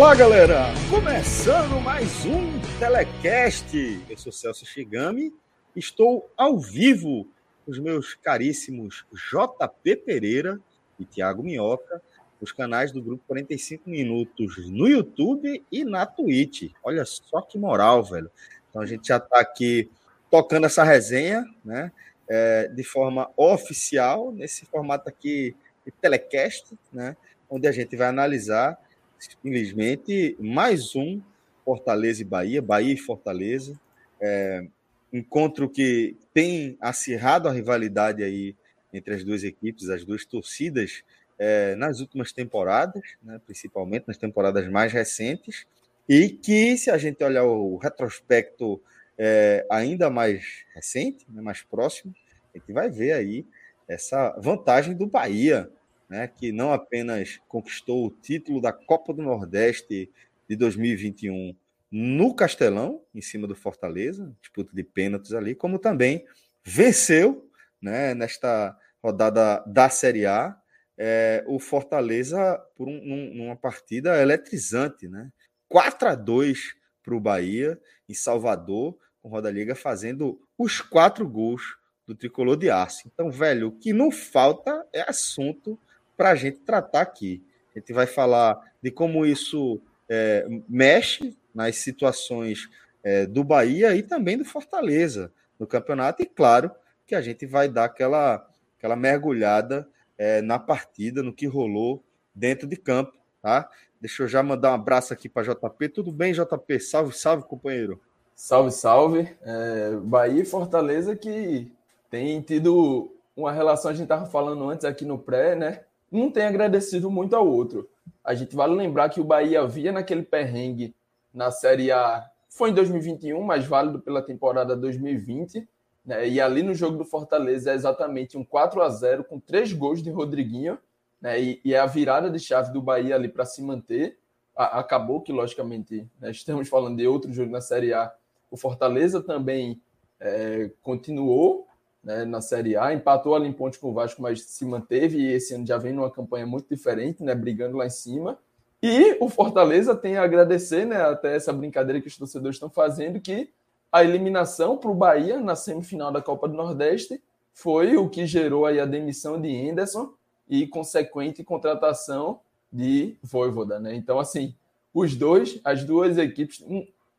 Olá, galera! Começando mais um Telecast. Eu sou Celso Shigami, estou ao vivo com os meus caríssimos JP Pereira e Tiago Minhoca, os canais do Grupo 45 Minutos no YouTube e na Twitch. Olha só que moral, velho. Então a gente já está aqui tocando essa resenha, né? É, de forma oficial, nesse formato aqui de telecast, né? Onde a gente vai analisar simplesmente mais um Fortaleza e Bahia, Bahia e Fortaleza. É, encontro que tem acirrado a rivalidade aí entre as duas equipes, as duas torcidas, é, nas últimas temporadas, né, principalmente nas temporadas mais recentes, e que, se a gente olhar o retrospecto é, ainda mais recente, né, mais próximo, a gente vai ver aí essa vantagem do Bahia né, que não apenas conquistou o título da Copa do Nordeste de 2021 no Castelão, em cima do Fortaleza, disputa de pênaltis ali, como também venceu né, nesta rodada da Série A é, o Fortaleza por um, num, numa partida eletrizante, né? 4 a 2 para o Bahia em Salvador, com Roda Liga fazendo os quatro gols do tricolor de aço. Então, velho, o que não falta é assunto para a gente tratar aqui. A gente vai falar de como isso é, mexe nas situações é, do Bahia e também do Fortaleza no campeonato, e claro que a gente vai dar aquela, aquela mergulhada é, na partida, no que rolou dentro de campo, tá? Deixa eu já mandar um abraço aqui para JP. Tudo bem, JP? Salve, salve, companheiro. Salve, salve. É, Bahia e Fortaleza que tem tido uma relação, a gente estava falando antes aqui no pré, né? Um tem agradecido muito ao outro. A gente vale lembrar que o Bahia via naquele perrengue na Série A, foi em 2021, mas válido pela temporada 2020. Né? E ali no jogo do Fortaleza é exatamente um 4 a 0 com três gols de Rodriguinho. Né? E, e é a virada de chave do Bahia ali para se manter. A, acabou que, logicamente, né? estamos falando de outro jogo na Série A. O Fortaleza também é, continuou né, na Série A, empatou ali em ponte com o Vasco, mas se manteve e esse ano já vem numa campanha muito diferente, né, brigando lá em cima. E o Fortaleza tem a agradecer, né, até essa brincadeira que os torcedores estão fazendo, que a eliminação para o Bahia na semifinal da Copa do Nordeste foi o que gerou aí a demissão de Henderson e consequente contratação de Voivoda, né? Então, assim, os dois, as duas equipes,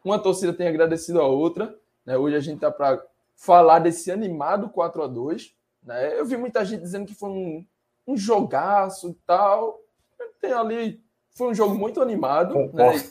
uma torcida tem agradecido a outra, né? Hoje a gente está para falar desse animado 4 a 2 né? Eu vi muita gente dizendo que foi um, um jogaço e tal. Tem ali. Foi um jogo muito animado. Né?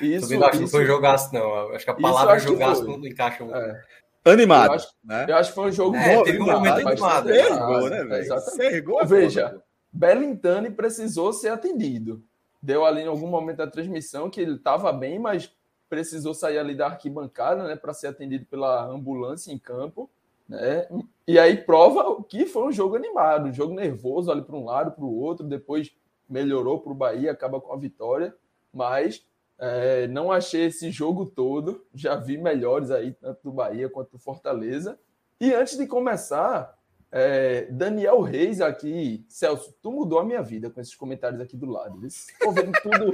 Isso, eu acho que não foi jogaço, não. Acho que a palavra jogaço não encaixa muito. É. Animado. Eu acho, né? eu acho que foi um jogo é, teve um momento animado. Ergou, né, velho? Exatamente. Veja, Belintani precisou ser atendido. Deu ali em algum momento da transmissão que ele estava bem, mas precisou sair ali da arquibancada, né, para ser atendido pela ambulância em campo, né? E aí prova que foi um jogo animado, um jogo nervoso ali para um lado, para o outro, depois melhorou para o Bahia, acaba com a vitória, mas é, não achei esse jogo todo, já vi melhores aí, tanto do Bahia quanto do Fortaleza. E antes de começar, é, Daniel Reis aqui, Celso, tu mudou a minha vida com esses comentários aqui do lado. Estou vendo tudo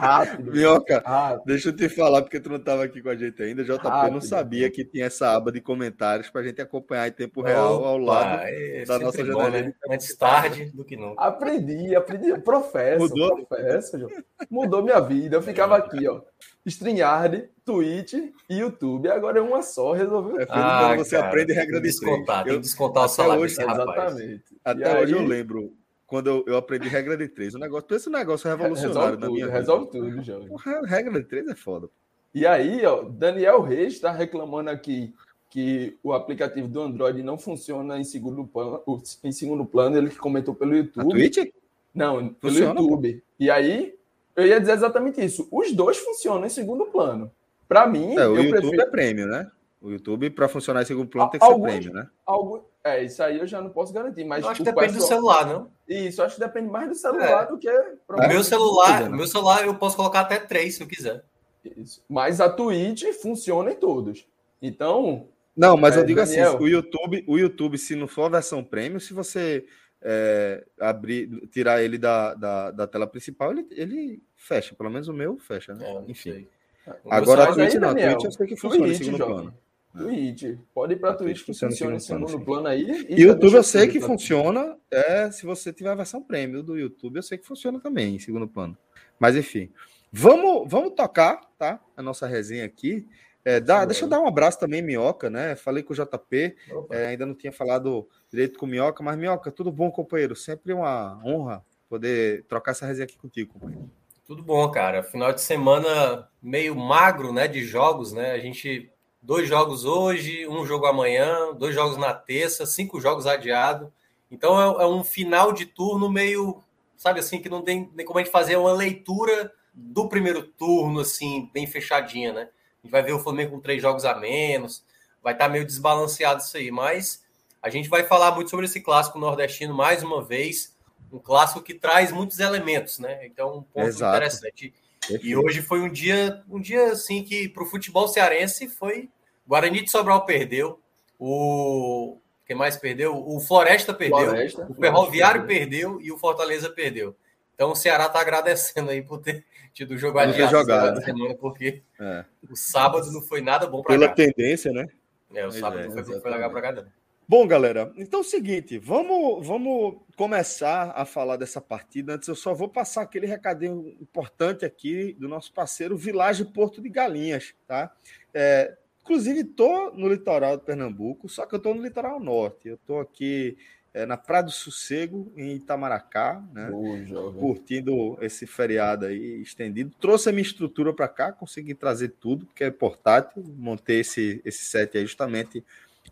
Rápido. Minhoca, rápido. deixa eu te falar, porque tu não estava aqui com a gente ainda. JP rápido, não sabia que tinha essa aba de comentários para a gente acompanhar em tempo real ao lado é, da nossa janela. Né? Antes tarde do que não. Aprendi, aprendi. Professo, Mudou? professo, Mudou minha vida. Eu ficava aqui, ó. StreamYard, Twitch e YouTube. Agora é uma só, resolveu. É ah, você cara, aprende regra de descontar. Tem que descontar o salário hoje, Exatamente. Até e hoje aí... eu lembro quando eu, eu, aprendi regra de três. O negócio, esse negócio revolucionário resolve na minha Resolve vida. tudo, Jovem. Regra de três é foda. E aí, ó, Daniel Reis está reclamando aqui que o aplicativo do Android não funciona em segundo plano, em segundo plano, ele que comentou pelo YouTube. A Twitch? Não, pelo funciona, YouTube. Pô. E aí, eu ia dizer exatamente isso. Os dois funcionam em segundo plano. Para mim, é, o YouTube prefiro... é prêmio, né? O YouTube, para funcionar em segundo plano, tem que alguns, ser prêmio, né? Algum, é, isso aí eu já não posso garantir. Mas eu acho que depende pessoal... do celular, não? Isso, acho que depende mais do celular é. do que. O meu celular, meu celular eu posso colocar até três se eu quiser. Isso. Mas a Twitch funciona em todos. Então. Não, mas é, eu digo assim, Daniel... assim: o YouTube, o YouTube, se não for a versão premium, se você é, abrir, tirar ele da, da, da, tela principal, ele, ele fecha. Pelo menos o meu fecha, né? É, Enfim. Agora a Twitch aí, não, a Twitch eu sei que funciona Twitch, em segundo jovem. plano. Twitch. Pode ir para Twitch que funciona, funciona em segundo plano, plano aí. E YouTube eu sei que funciona, é, se você tiver a versão premium do YouTube, eu sei que funciona também em segundo plano. Mas enfim, vamos, vamos tocar, tá? A nossa resenha aqui. É, dá, deixa eu dar um abraço também, Minhoca, né? Falei com o JP, é, ainda não tinha falado direito com o Minhoca, mas Minhoca, tudo bom, companheiro? Sempre uma honra poder trocar essa resenha aqui contigo, companheiro. Tudo bom, cara. Final de semana meio magro, né, de jogos, né? A gente dois jogos hoje, um jogo amanhã, dois jogos na terça, cinco jogos adiados. Então é, é, um final de turno meio, sabe assim, que não tem nem como a gente fazer uma leitura do primeiro turno, assim, bem fechadinha, né? A gente vai ver o Flamengo com três jogos a menos, vai estar tá meio desbalanceado isso aí, mas a gente vai falar muito sobre esse clássico nordestino mais uma vez, um clássico que traz muitos elementos, né? Então, um ponto Exato. interessante. E hoje foi um dia, um dia assim que para o futebol cearense foi Guarani de Sobral perdeu, o quem mais perdeu? O Floresta perdeu, Floresta, o Ferroviário perdeu. perdeu. e o Fortaleza perdeu. Então o Ceará está agradecendo aí por ter tido o jogo adiado jogado, semana, porque é. o sábado não foi nada bom para Pela cá. tendência, né? É, o sábado é, não foi, foi legal para cá. Bom, galera, então é o seguinte, vamos, vamos começar a falar dessa partida. Antes, eu só vou passar aquele recadinho importante aqui do nosso parceiro Village Porto de Galinhas, tá? É, inclusive, estou no litoral de Pernambuco, só que eu estou no litoral norte. Eu estou aqui é, na Praia do Sossego, em Itamaracá, né? curtindo esse feriado aí estendido. Trouxe a minha estrutura para cá, consegui trazer tudo, porque é portátil. Montei esse, esse set aí justamente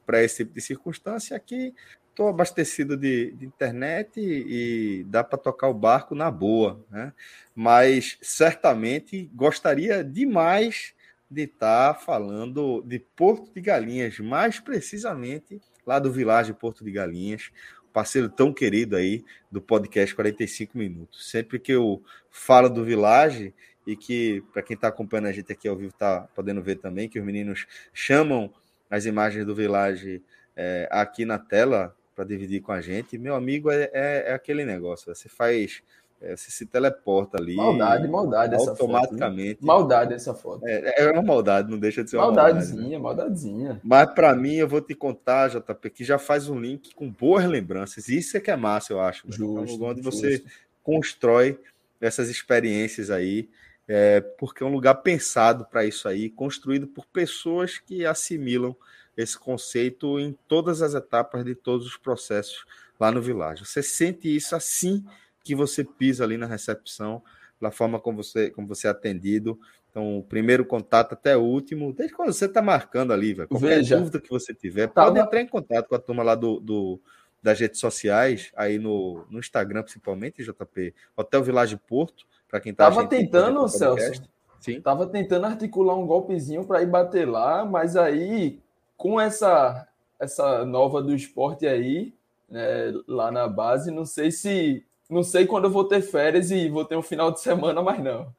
para esse tipo de circunstância. Aqui estou abastecido de, de, internet e, e dá para tocar o barco na boa, né? Mas certamente gostaria demais de estar tá falando de Porto de Galinhas, mais precisamente lá do Vilagem Porto de Galinhas, parceiro tão querido aí do podcast 45 Minutos. Sempre que eu falo do Vilagem, e que, para quem está acompanhando a gente aqui ao vivo, está podendo ver também, que os meninos chamam as imagens do Village é, aqui na tela para dividir com a gente. Meu amigo, é, é, é aquele negócio. Você faz. É, você se teleporta ali. Maldade, maldade essa automaticamente. Foto, né? Maldade essa foto. É, é uma maldade, não deixa de ser uma maldadezinha, maldade. Né? Maldadezinha. Mas para mim, eu vou te contar, JP, que já faz um link com boas lembranças. Isso é que é massa, eu acho. Justo, é onde justo. você constrói essas experiências aí é, porque é um lugar pensado para isso aí, construído por pessoas que assimilam esse conceito em todas as etapas de todos os processos lá no vilarejo. Você sente isso assim que você pisa ali na recepção, da forma como você, como você é atendido. Então, o primeiro contato até o último, desde quando você está marcando ali, velho. Qualquer Veja, dúvida que você tiver, tava... pode entrar em contato com a turma lá do, do das redes sociais, aí no, no Instagram principalmente, JP, Hotel Village Porto, para quem tá Tava tentando, Celso. Sim. Tava tentando articular um golpezinho para ir bater lá, mas aí com essa essa nova do esporte aí, né, lá na base, não sei se não sei quando eu vou ter férias e vou ter um final de semana, mas não.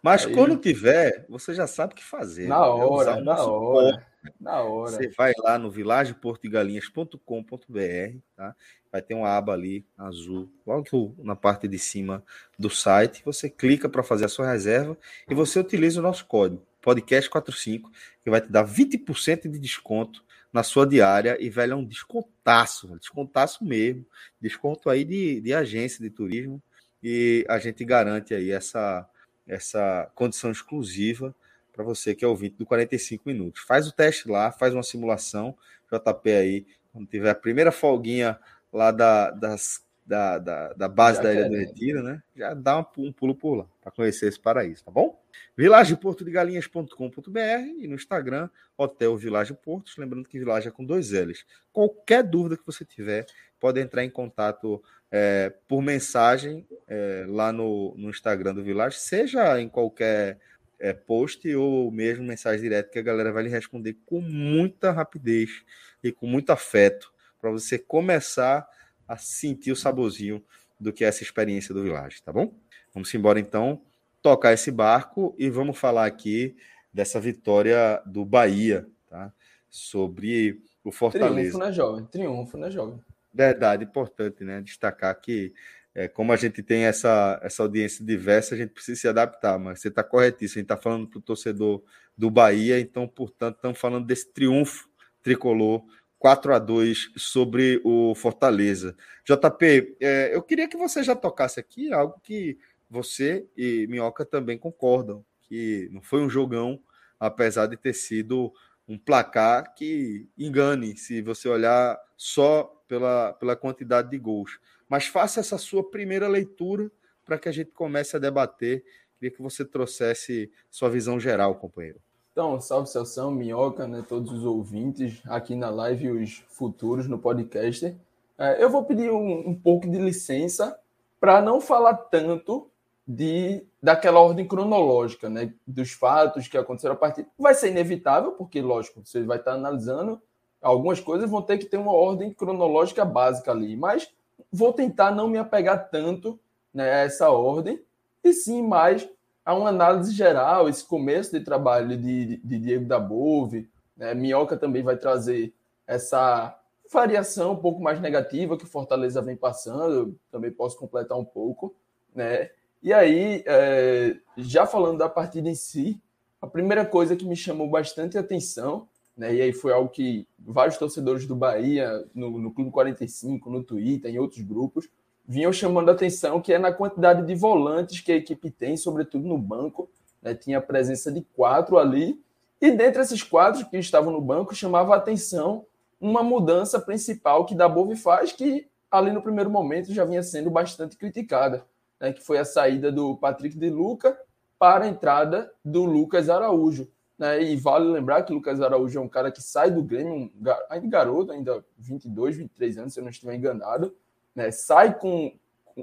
Mas aí... quando tiver, você já sabe o que fazer. Na hora, na hora. Na hora. Você vai lá no vilageportugalinhas.com.br, tá? vai ter uma aba ali azul, logo na parte de cima do site. Você clica para fazer a sua reserva e você utiliza o nosso código podcast45, que vai te dar 20% de desconto na sua diária e, velho, é um descontaço, descontaço mesmo, desconto aí de, de agência de turismo e a gente garante aí essa, essa condição exclusiva para você que é ouvinte do 45 minutos. Faz o teste lá, faz uma simulação, JP aí, quando tiver a primeira folguinha lá da, das, da, da, da base Já da Ilha do Retiro, né? Já dá um, um pulo por lá para conhecer esse paraíso, tá bom? vilageportodegalinhas.com.br e no Instagram, Hotel Vilagem Portos. Lembrando que Vilagem é com dois L's. Qualquer dúvida que você tiver, pode entrar em contato é, por mensagem é, lá no, no Instagram do Vilagem, seja em qualquer é, post ou mesmo mensagem direta, que a galera vai lhe responder com muita rapidez e com muito afeto, para você começar a sentir o saborzinho do que é essa experiência do Vilagem, tá bom? Vamos embora então tocar esse barco e vamos falar aqui dessa vitória do Bahia, tá? Sobre o Fortaleza. Triunfo, né, jovem? Triunfo, né, jovem? Verdade, importante, né? Destacar que, é, como a gente tem essa, essa audiência diversa, a gente precisa se adaptar, mas você está corretíssimo. A gente está falando para o torcedor do Bahia, então, portanto, estamos falando desse triunfo tricolor 4 a 2 sobre o Fortaleza. JP, é, eu queria que você já tocasse aqui algo que você e Minhoca também concordam, que não foi um jogão, apesar de ter sido um placar que engane se você olhar só pela, pela quantidade de gols. Mas faça essa sua primeira leitura para que a gente comece a debater. Queria que você trouxesse sua visão geral, companheiro. Então, salve Celção, Minhoca, né, todos os ouvintes aqui na live e os futuros no podcast. É, eu vou pedir um, um pouco de licença para não falar tanto de daquela ordem cronológica, né, dos fatos que aconteceram a partir. Vai ser inevitável, porque lógico, você vai estar analisando algumas coisas vão ter que ter uma ordem cronológica básica ali, mas vou tentar não me apegar tanto né, a essa ordem e sim mais a uma análise geral, esse começo de trabalho de, de Diego da Bove, né, Minhoca também vai trazer essa variação um pouco mais negativa que o Fortaleza vem passando, também posso completar um pouco, né? E aí, é, já falando da partida em si, a primeira coisa que me chamou bastante atenção, né, e aí foi algo que vários torcedores do Bahia, no, no Clube 45, no Twitter, em outros grupos, vinham chamando a atenção, que é na quantidade de volantes que a equipe tem, sobretudo no banco. Né, tinha a presença de quatro ali, e dentre esses quatro que estavam no banco, chamava a atenção uma mudança principal que da Bove faz, que ali no primeiro momento já vinha sendo bastante criticada né, que foi a saída do Patrick de Luca para a entrada do Lucas Araújo. Né? E vale lembrar que Lucas Araújo é um cara que sai do Grêmio, ainda garoto, ainda 22, 23 anos, se eu não estiver enganado, né? sai com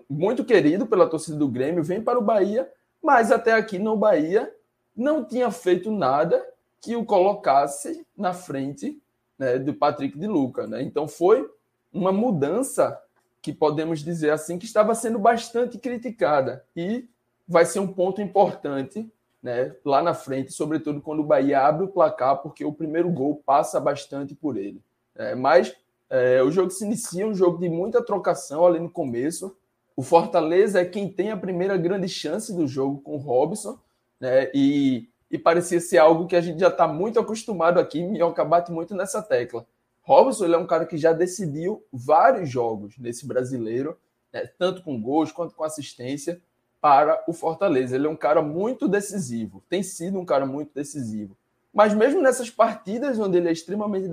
muito querido pela torcida do Grêmio, vem para o Bahia, mas até aqui no Bahia não tinha feito nada que o colocasse na frente né, do Patrick de Luca. Né? Então foi uma mudança que podemos dizer assim que estava sendo bastante criticada e vai ser um ponto importante né, lá na frente, sobretudo quando o Bahia abre o placar, porque o primeiro gol passa bastante por ele. É, mas é, o jogo se inicia, um jogo de muita trocação ali no começo. O Fortaleza é quem tem a primeira grande chance do jogo com o Robson, né, e, e parecia ser algo que a gente já está muito acostumado aqui, Minhoca bate muito nessa tecla. Robson é um cara que já decidiu vários jogos nesse brasileiro, né, tanto com gols quanto com assistência para o Fortaleza. Ele é um cara muito decisivo, tem sido um cara muito decisivo. Mas mesmo nessas partidas onde ele é extremamente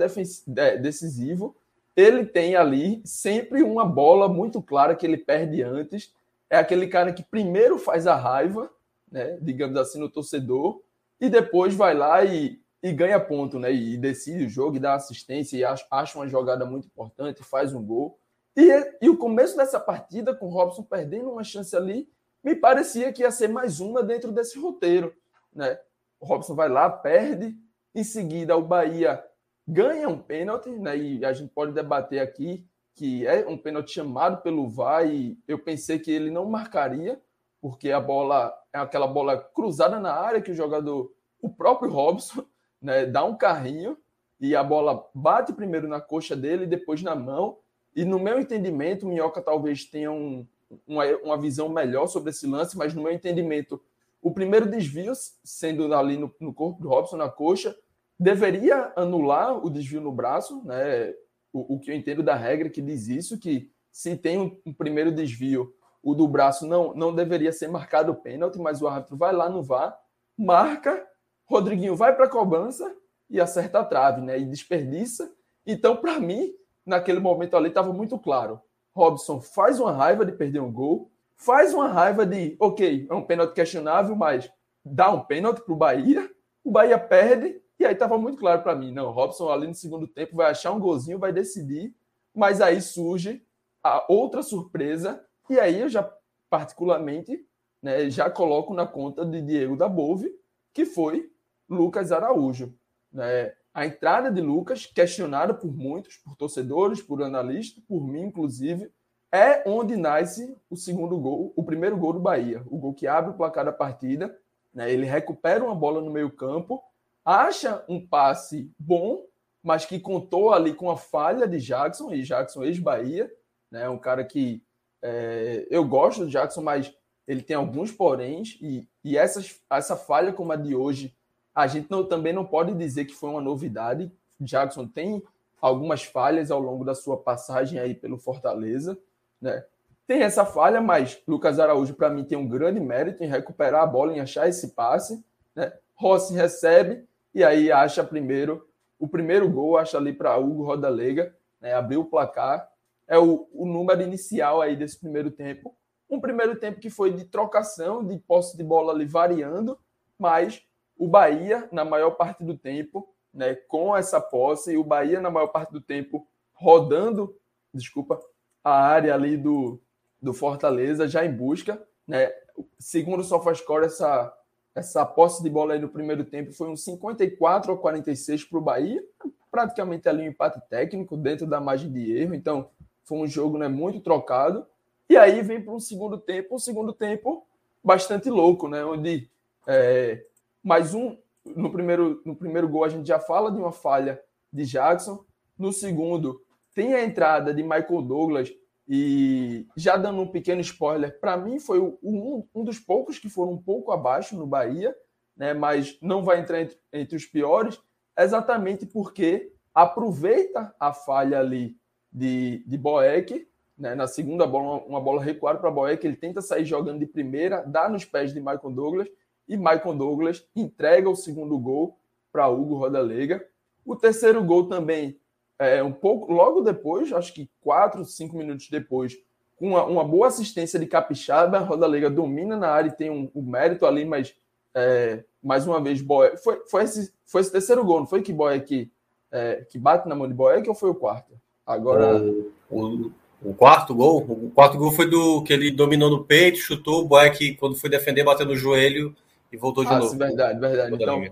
decisivo, ele tem ali sempre uma bola muito clara que ele perde antes. É aquele cara que primeiro faz a raiva, né, digamos assim, no torcedor, e depois vai lá e e ganha ponto, né? E decide o jogo e dá assistência e acha uma jogada muito importante, faz um gol. E, e o começo dessa partida, com o Robson perdendo uma chance ali, me parecia que ia ser mais uma dentro desse roteiro, né? O Robson vai lá, perde, em seguida o Bahia ganha um pênalti, né? E a gente pode debater aqui que é um pênalti chamado pelo VAR e eu pensei que ele não marcaria, porque a bola é aquela bola cruzada na área que o jogador, o próprio Robson, né, dá um carrinho e a bola bate primeiro na coxa dele, depois na mão. E no meu entendimento, o Minhoca talvez tenha um, uma, uma visão melhor sobre esse lance, mas no meu entendimento, o primeiro desvio, sendo ali no, no corpo do Robson, na coxa, deveria anular o desvio no braço, né? O, o, que eu entendo da regra que diz isso, que se tem um, um, primeiro desvio, o do braço não, não deveria ser marcado o pênalti, mas o árbitro vai lá no VAR, marca Rodriguinho vai para a cobrança e acerta a trave, né? E desperdiça. Então, para mim, naquele momento ali estava muito claro. Robson faz uma raiva de perder um gol, faz uma raiva de, ok, é um pênalti questionável, mas dá um pênalti para o Bahia, o Bahia perde, e aí estava muito claro para mim, não, Robson ali no segundo tempo vai achar um golzinho, vai decidir, mas aí surge a outra surpresa, e aí eu já particularmente né, já coloco na conta de Diego da Bove, que foi Lucas Araújo. Né? A entrada de Lucas, questionada por muitos, por torcedores, por analistas, por mim, inclusive, é onde nasce o segundo gol, o primeiro gol do Bahia. O gol que abre o placar da partida. Né? Ele recupera uma bola no meio-campo, acha um passe bom, mas que contou ali com a falha de Jackson, e Jackson ex-Bahia, né? um cara que é, eu gosto do Jackson, mas ele tem alguns poréns, e, e essas, essa falha como a de hoje a gente não, também não pode dizer que foi uma novidade. Jackson tem algumas falhas ao longo da sua passagem aí pelo Fortaleza, né? Tem essa falha, mas Lucas Araújo, para mim, tem um grande mérito em recuperar a bola, em achar esse passe. Né? Rossi recebe e aí acha primeiro o primeiro gol, acha ali para Hugo Rodalega, né? abriu o placar. É o, o número inicial aí desse primeiro tempo. Um primeiro tempo que foi de trocação, de posse de bola ali variando, mas o Bahia, na maior parte do tempo, né, com essa posse, o Bahia, na maior parte do tempo, rodando, desculpa, a área ali do, do Fortaleza, já em busca. Né? Segundo o SofaScore, essa, essa posse de bola aí no primeiro tempo foi um 54 a 46 para o Bahia, praticamente ali um empate técnico, dentro da margem de erro. Então, foi um jogo né, muito trocado. E aí vem para um segundo tempo, um segundo tempo bastante louco, né? Onde é, mais um, no primeiro, no primeiro gol a gente já fala de uma falha de Jackson. No segundo, tem a entrada de Michael Douglas. E já dando um pequeno spoiler, para mim foi um, um dos poucos que foram um pouco abaixo no Bahia, né? mas não vai entrar entre, entre os piores, exatamente porque aproveita a falha ali de, de Boeck, né? na segunda bola, uma, uma bola recuada para Boeck, ele tenta sair jogando de primeira, dá nos pés de Michael Douglas, e Michael Douglas entrega o segundo gol para Hugo Rodalega. O terceiro gol também, é, um pouco logo depois, acho que quatro, cinco minutos depois, com uma, uma boa assistência de Capixaba, Rodalega domina na área e tem um, um mérito ali, mas é, mais uma vez, Boé, foi, foi, esse, foi esse terceiro gol, não foi que Boé que, é, que bate na mão de Boé, ou foi o quarto? Agora. O, o, o, quarto gol? O quarto gol foi do que ele dominou no peito, chutou, o Boé que quando foi defender, bateu no joelho e voltou de ah, novo. Verdade, verdade. Então,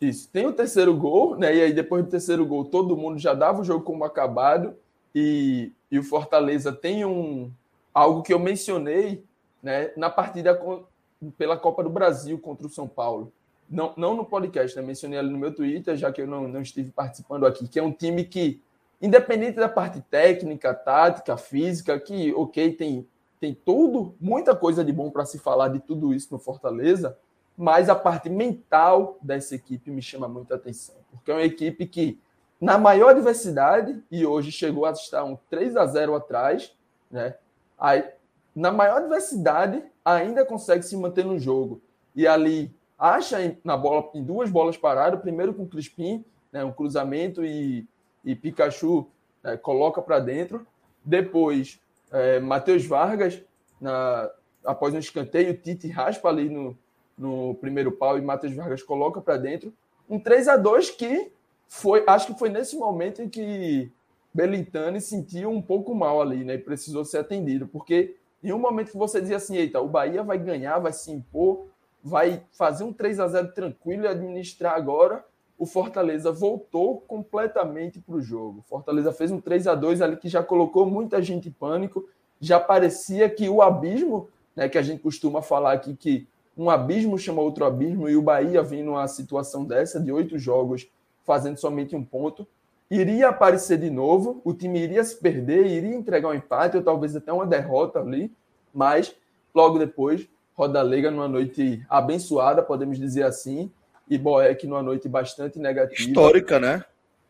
isso. Tem o terceiro gol, né? E aí, depois do terceiro gol, todo mundo já dava o jogo como acabado. E, e o Fortaleza tem um algo que eu mencionei né, na partida com, pela Copa do Brasil contra o São Paulo. Não, não no podcast, né? Mencionei ali no meu Twitter, já que eu não, não estive participando aqui, que é um time que, independente da parte técnica, tática, física, que, ok, tem, tem tudo, muita coisa de bom para se falar de tudo isso no Fortaleza, mas a parte mental dessa equipe me chama muita atenção, porque é uma equipe que, na maior adversidade, e hoje chegou a estar um 3 a 0 atrás, né? Aí, na maior adversidade, ainda consegue se manter no jogo. E ali acha na bola, em duas bolas paradas, primeiro com o Crispim, né, um cruzamento e, e Pikachu né, coloca para dentro. Depois, é, Matheus Vargas, na, após um escanteio, Tite raspa ali no, no primeiro pau e Matheus Vargas coloca para dentro. Um 3 a 2 que foi, acho que foi nesse momento em que Belintani sentiu um pouco mal ali, né? E precisou ser atendido, porque em um momento que você dizia assim, eita, o Bahia vai ganhar, vai se impor, vai fazer um 3 a 0 tranquilo e administrar agora, o Fortaleza voltou completamente para o jogo. Fortaleza fez um 3 a 2 ali que já colocou muita gente em pânico, já parecia que o abismo, né, que a gente costuma falar aqui que um abismo chama outro abismo, e o Bahia vindo numa situação dessa, de oito jogos, fazendo somente um ponto, iria aparecer de novo, o time iria se perder, iria entregar um empate, ou talvez até uma derrota ali, mas logo depois, Roda Lega numa noite abençoada, podemos dizer assim, e Boeck numa noite bastante negativa. Histórica, né?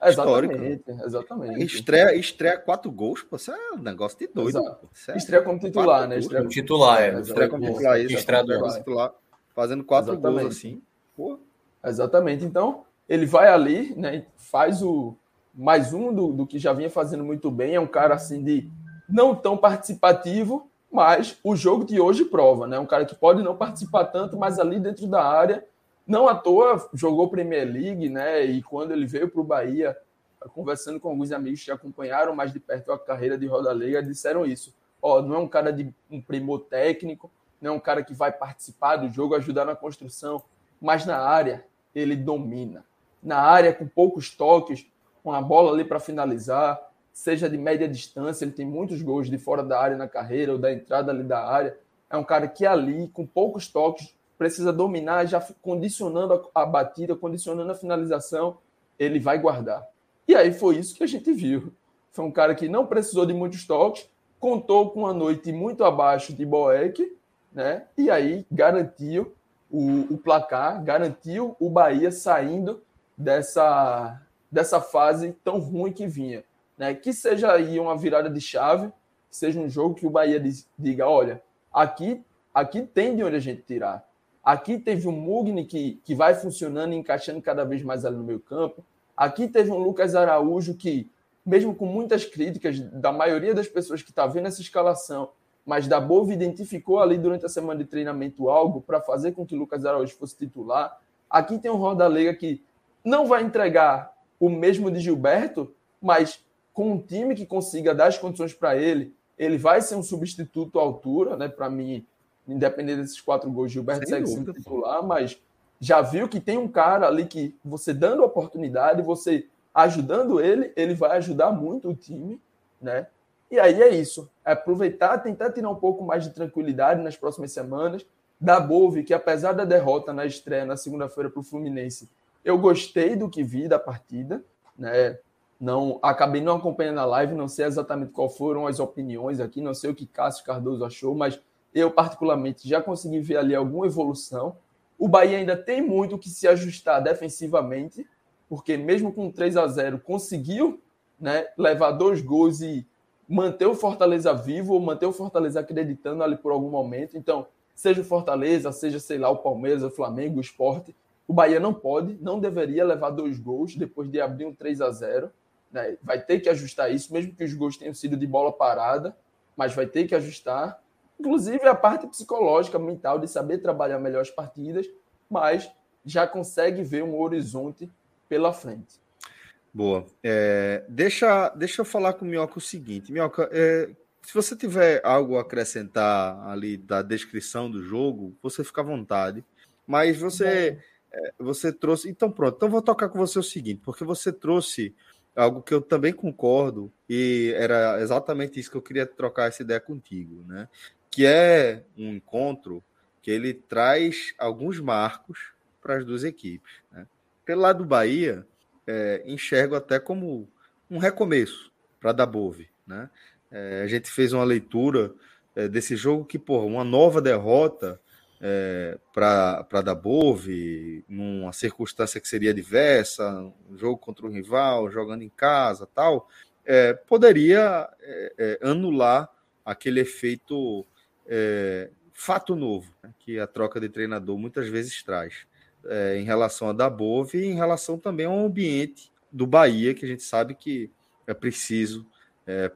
Exatamente, exatamente. Estreia, estreia quatro gols, pô, isso é um negócio de doido. É estreia como titular, né? Estreia como titular, é. Estreia como titular, isso. Estreia como titular. Fazendo quatro exatamente. gols assim. Pô. Exatamente. Então, ele vai ali, né, faz o mais um do, do que já vinha fazendo muito bem. É um cara assim de não tão participativo, mas o jogo de hoje prova, né? Um cara que pode não participar tanto, mas ali dentro da área, não à toa jogou Premier League, né? E quando ele veio para o Bahia, conversando com alguns amigos que acompanharam mais de perto a carreira de Roda Liga, disseram isso. Ó, não é um cara de um primor técnico, não é um cara que vai participar do jogo, ajudar na construção, mas na área ele domina. Na área, com poucos toques, com a bola ali para finalizar, seja de média distância, ele tem muitos gols de fora da área na carreira ou da entrada ali da área. É um cara que ali, com poucos toques, precisa dominar, já condicionando a, batida, condicionando a finalização, ele vai guardar. E aí foi isso que a gente viu. Foi um cara que não precisou de muitos toques, contou com uma noite muito abaixo de Boeck, né? E aí garantiu o, o placar, garantiu o Bahia saindo dessa, dessa fase tão ruim que vinha né? Que seja aí uma virada de chave, seja um jogo que o Bahia diga, olha, aqui, aqui tem de onde a gente tirar. Aqui teve um Mugni que, que vai funcionando e encaixando cada vez mais ali no meio campo. Aqui teve um Lucas Araújo que, mesmo com muitas críticas da maioria das pessoas que está vendo essa escalação, mas da Bova identificou ali durante a semana de treinamento algo para fazer com que Lucas Araújo fosse titular. Aqui tem um Roda Lega que não vai entregar o mesmo de Gilberto, mas com um time que consiga dar as condições para ele, ele vai ser um substituto à altura, né? Para mim, independente desses quatro gols, Gilberto Sem segue sendo titular, mas já viu que tem um cara ali que você dando oportunidade, você ajudando ele, ele vai ajudar muito o time, né? E aí é isso, é aproveitar, tentar tirar um pouco mais de tranquilidade nas próximas semanas. Da Bove, que apesar da derrota na estreia na segunda-feira para o Fluminense, eu gostei do que vi da partida, né? Não acabei não acompanhando a live, não sei exatamente qual foram as opiniões aqui, não sei o que Cássio Cardoso achou, mas eu particularmente já consegui ver ali alguma evolução. O Bahia ainda tem muito que se ajustar defensivamente, porque mesmo com 3 a 0 conseguiu, né, levar dois gols e manter o Fortaleza vivo, ou manter o Fortaleza acreditando ali por algum momento. Então, seja o Fortaleza, seja, sei lá, o Palmeiras, o Flamengo, o Esporte, o Bahia não pode, não deveria levar dois gols depois de abrir um 3 a 0 né? Vai ter que ajustar isso, mesmo que os gols tenham sido de bola parada, mas vai ter que ajustar. Inclusive a parte psicológica, mental, de saber trabalhar melhor as partidas, mas já consegue ver um horizonte pela frente. Boa. É, deixa, deixa eu falar com o Minhoca o seguinte. Minhoca, é, se você tiver algo a acrescentar ali da descrição do jogo, você fica à vontade. Mas você, é, você trouxe. Então, pronto. Então, vou tocar com você o seguinte, porque você trouxe algo que eu também concordo, e era exatamente isso que eu queria trocar essa ideia contigo, né? Que é um encontro que ele traz alguns marcos para as duas equipes. Né? Pelo lado do Bahia, é, enxergo até como um recomeço para a Dabove. Né? É, a gente fez uma leitura é, desse jogo que, por uma nova derrota é, para dar Bove, numa circunstância que seria diversa, um jogo contra um rival, jogando em casa tal, é, poderia é, é anular aquele efeito é, fato novo né, que a troca de treinador muitas vezes traz é, em relação a Dabove e em relação também ao ambiente do Bahia, que a gente sabe que é preciso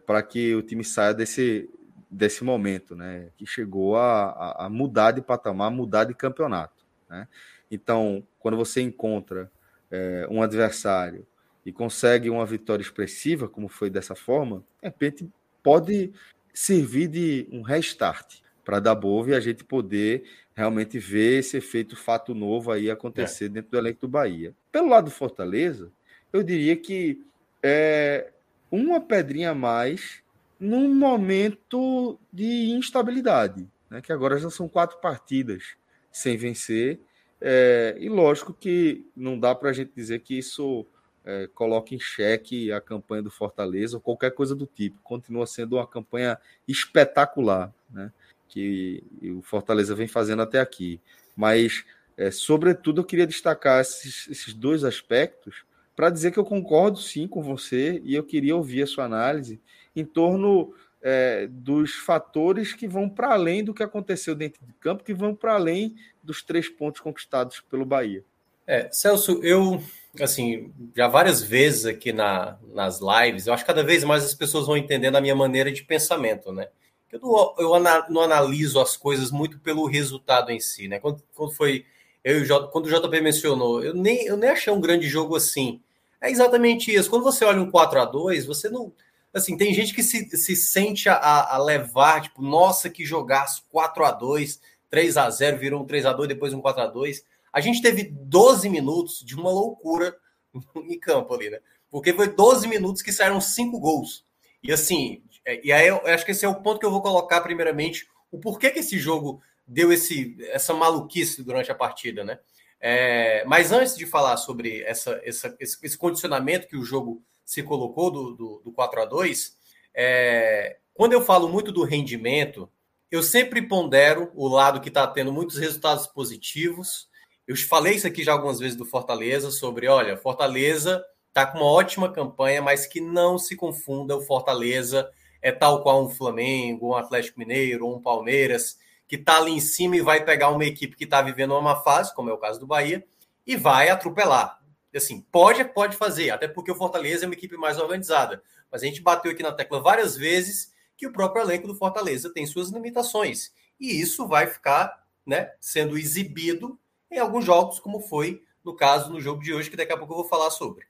para que o time saia desse, desse momento, né? Que chegou a, a, mudar de patamar, mudar de campeonato, né? Então, quando você encontra é, um adversário e consegue uma vitória expressiva, como foi dessa forma, de repente pode servir de um restart para dar boa e a gente poder realmente ver esse efeito fato novo aí acontecer é. dentro do elenco do Bahia. Pelo lado do Fortaleza, eu diria que é uma pedrinha a mais num momento de instabilidade, né? que agora já são quatro partidas sem vencer. É, e lógico que não dá para a gente dizer que isso é, coloca em xeque a campanha do Fortaleza ou qualquer coisa do tipo. Continua sendo uma campanha espetacular, né? que o Fortaleza vem fazendo até aqui. Mas, é, sobretudo, eu queria destacar esses, esses dois aspectos para dizer que eu concordo sim com você e eu queria ouvir a sua análise em torno é, dos fatores que vão para além do que aconteceu dentro de campo, que vão para além dos três pontos conquistados pelo Bahia. É, Celso, eu, assim, já várias vezes aqui na, nas lives, eu acho que cada vez mais as pessoas vão entendendo a minha maneira de pensamento, né? Eu não, eu não analiso as coisas muito pelo resultado em si, né? Quando, quando foi eu quando o JP mencionou, eu nem, eu nem achei um grande jogo assim. É exatamente isso. Quando você olha um 4 a 2 você não. Assim, tem gente que se, se sente a, a levar, tipo, nossa, que jogaço 4 a 2 3 a 0 virou um 3 a 2 depois um 4 a 2 A gente teve 12 minutos de uma loucura em campo ali, né? Porque foi 12 minutos que saíram cinco gols. E assim, é, e aí eu acho que esse é o ponto que eu vou colocar primeiramente, o porquê que esse jogo deu esse, essa maluquice durante a partida, né? É, mas antes de falar sobre essa, essa, esse, esse, condicionamento que o jogo se colocou do, do, do 4 a 2 é, quando eu falo muito do rendimento, eu sempre pondero o lado que está tendo muitos resultados positivos. Eu falei isso aqui já algumas vezes do Fortaleza, sobre, olha, Fortaleza está com uma ótima campanha, mas que não se confunda, o Fortaleza é tal qual um Flamengo, um Atlético Mineiro, um Palmeiras, que está ali em cima e vai pegar uma equipe que está vivendo uma fase, como é o caso do Bahia, e vai atropelar. Assim, pode, pode fazer, até porque o Fortaleza é uma equipe mais organizada. Mas a gente bateu aqui na tecla várias vezes que o próprio elenco do Fortaleza tem suas limitações. E isso vai ficar né, sendo exibido em alguns jogos, como foi no caso no jogo de hoje, que daqui a pouco eu vou falar sobre.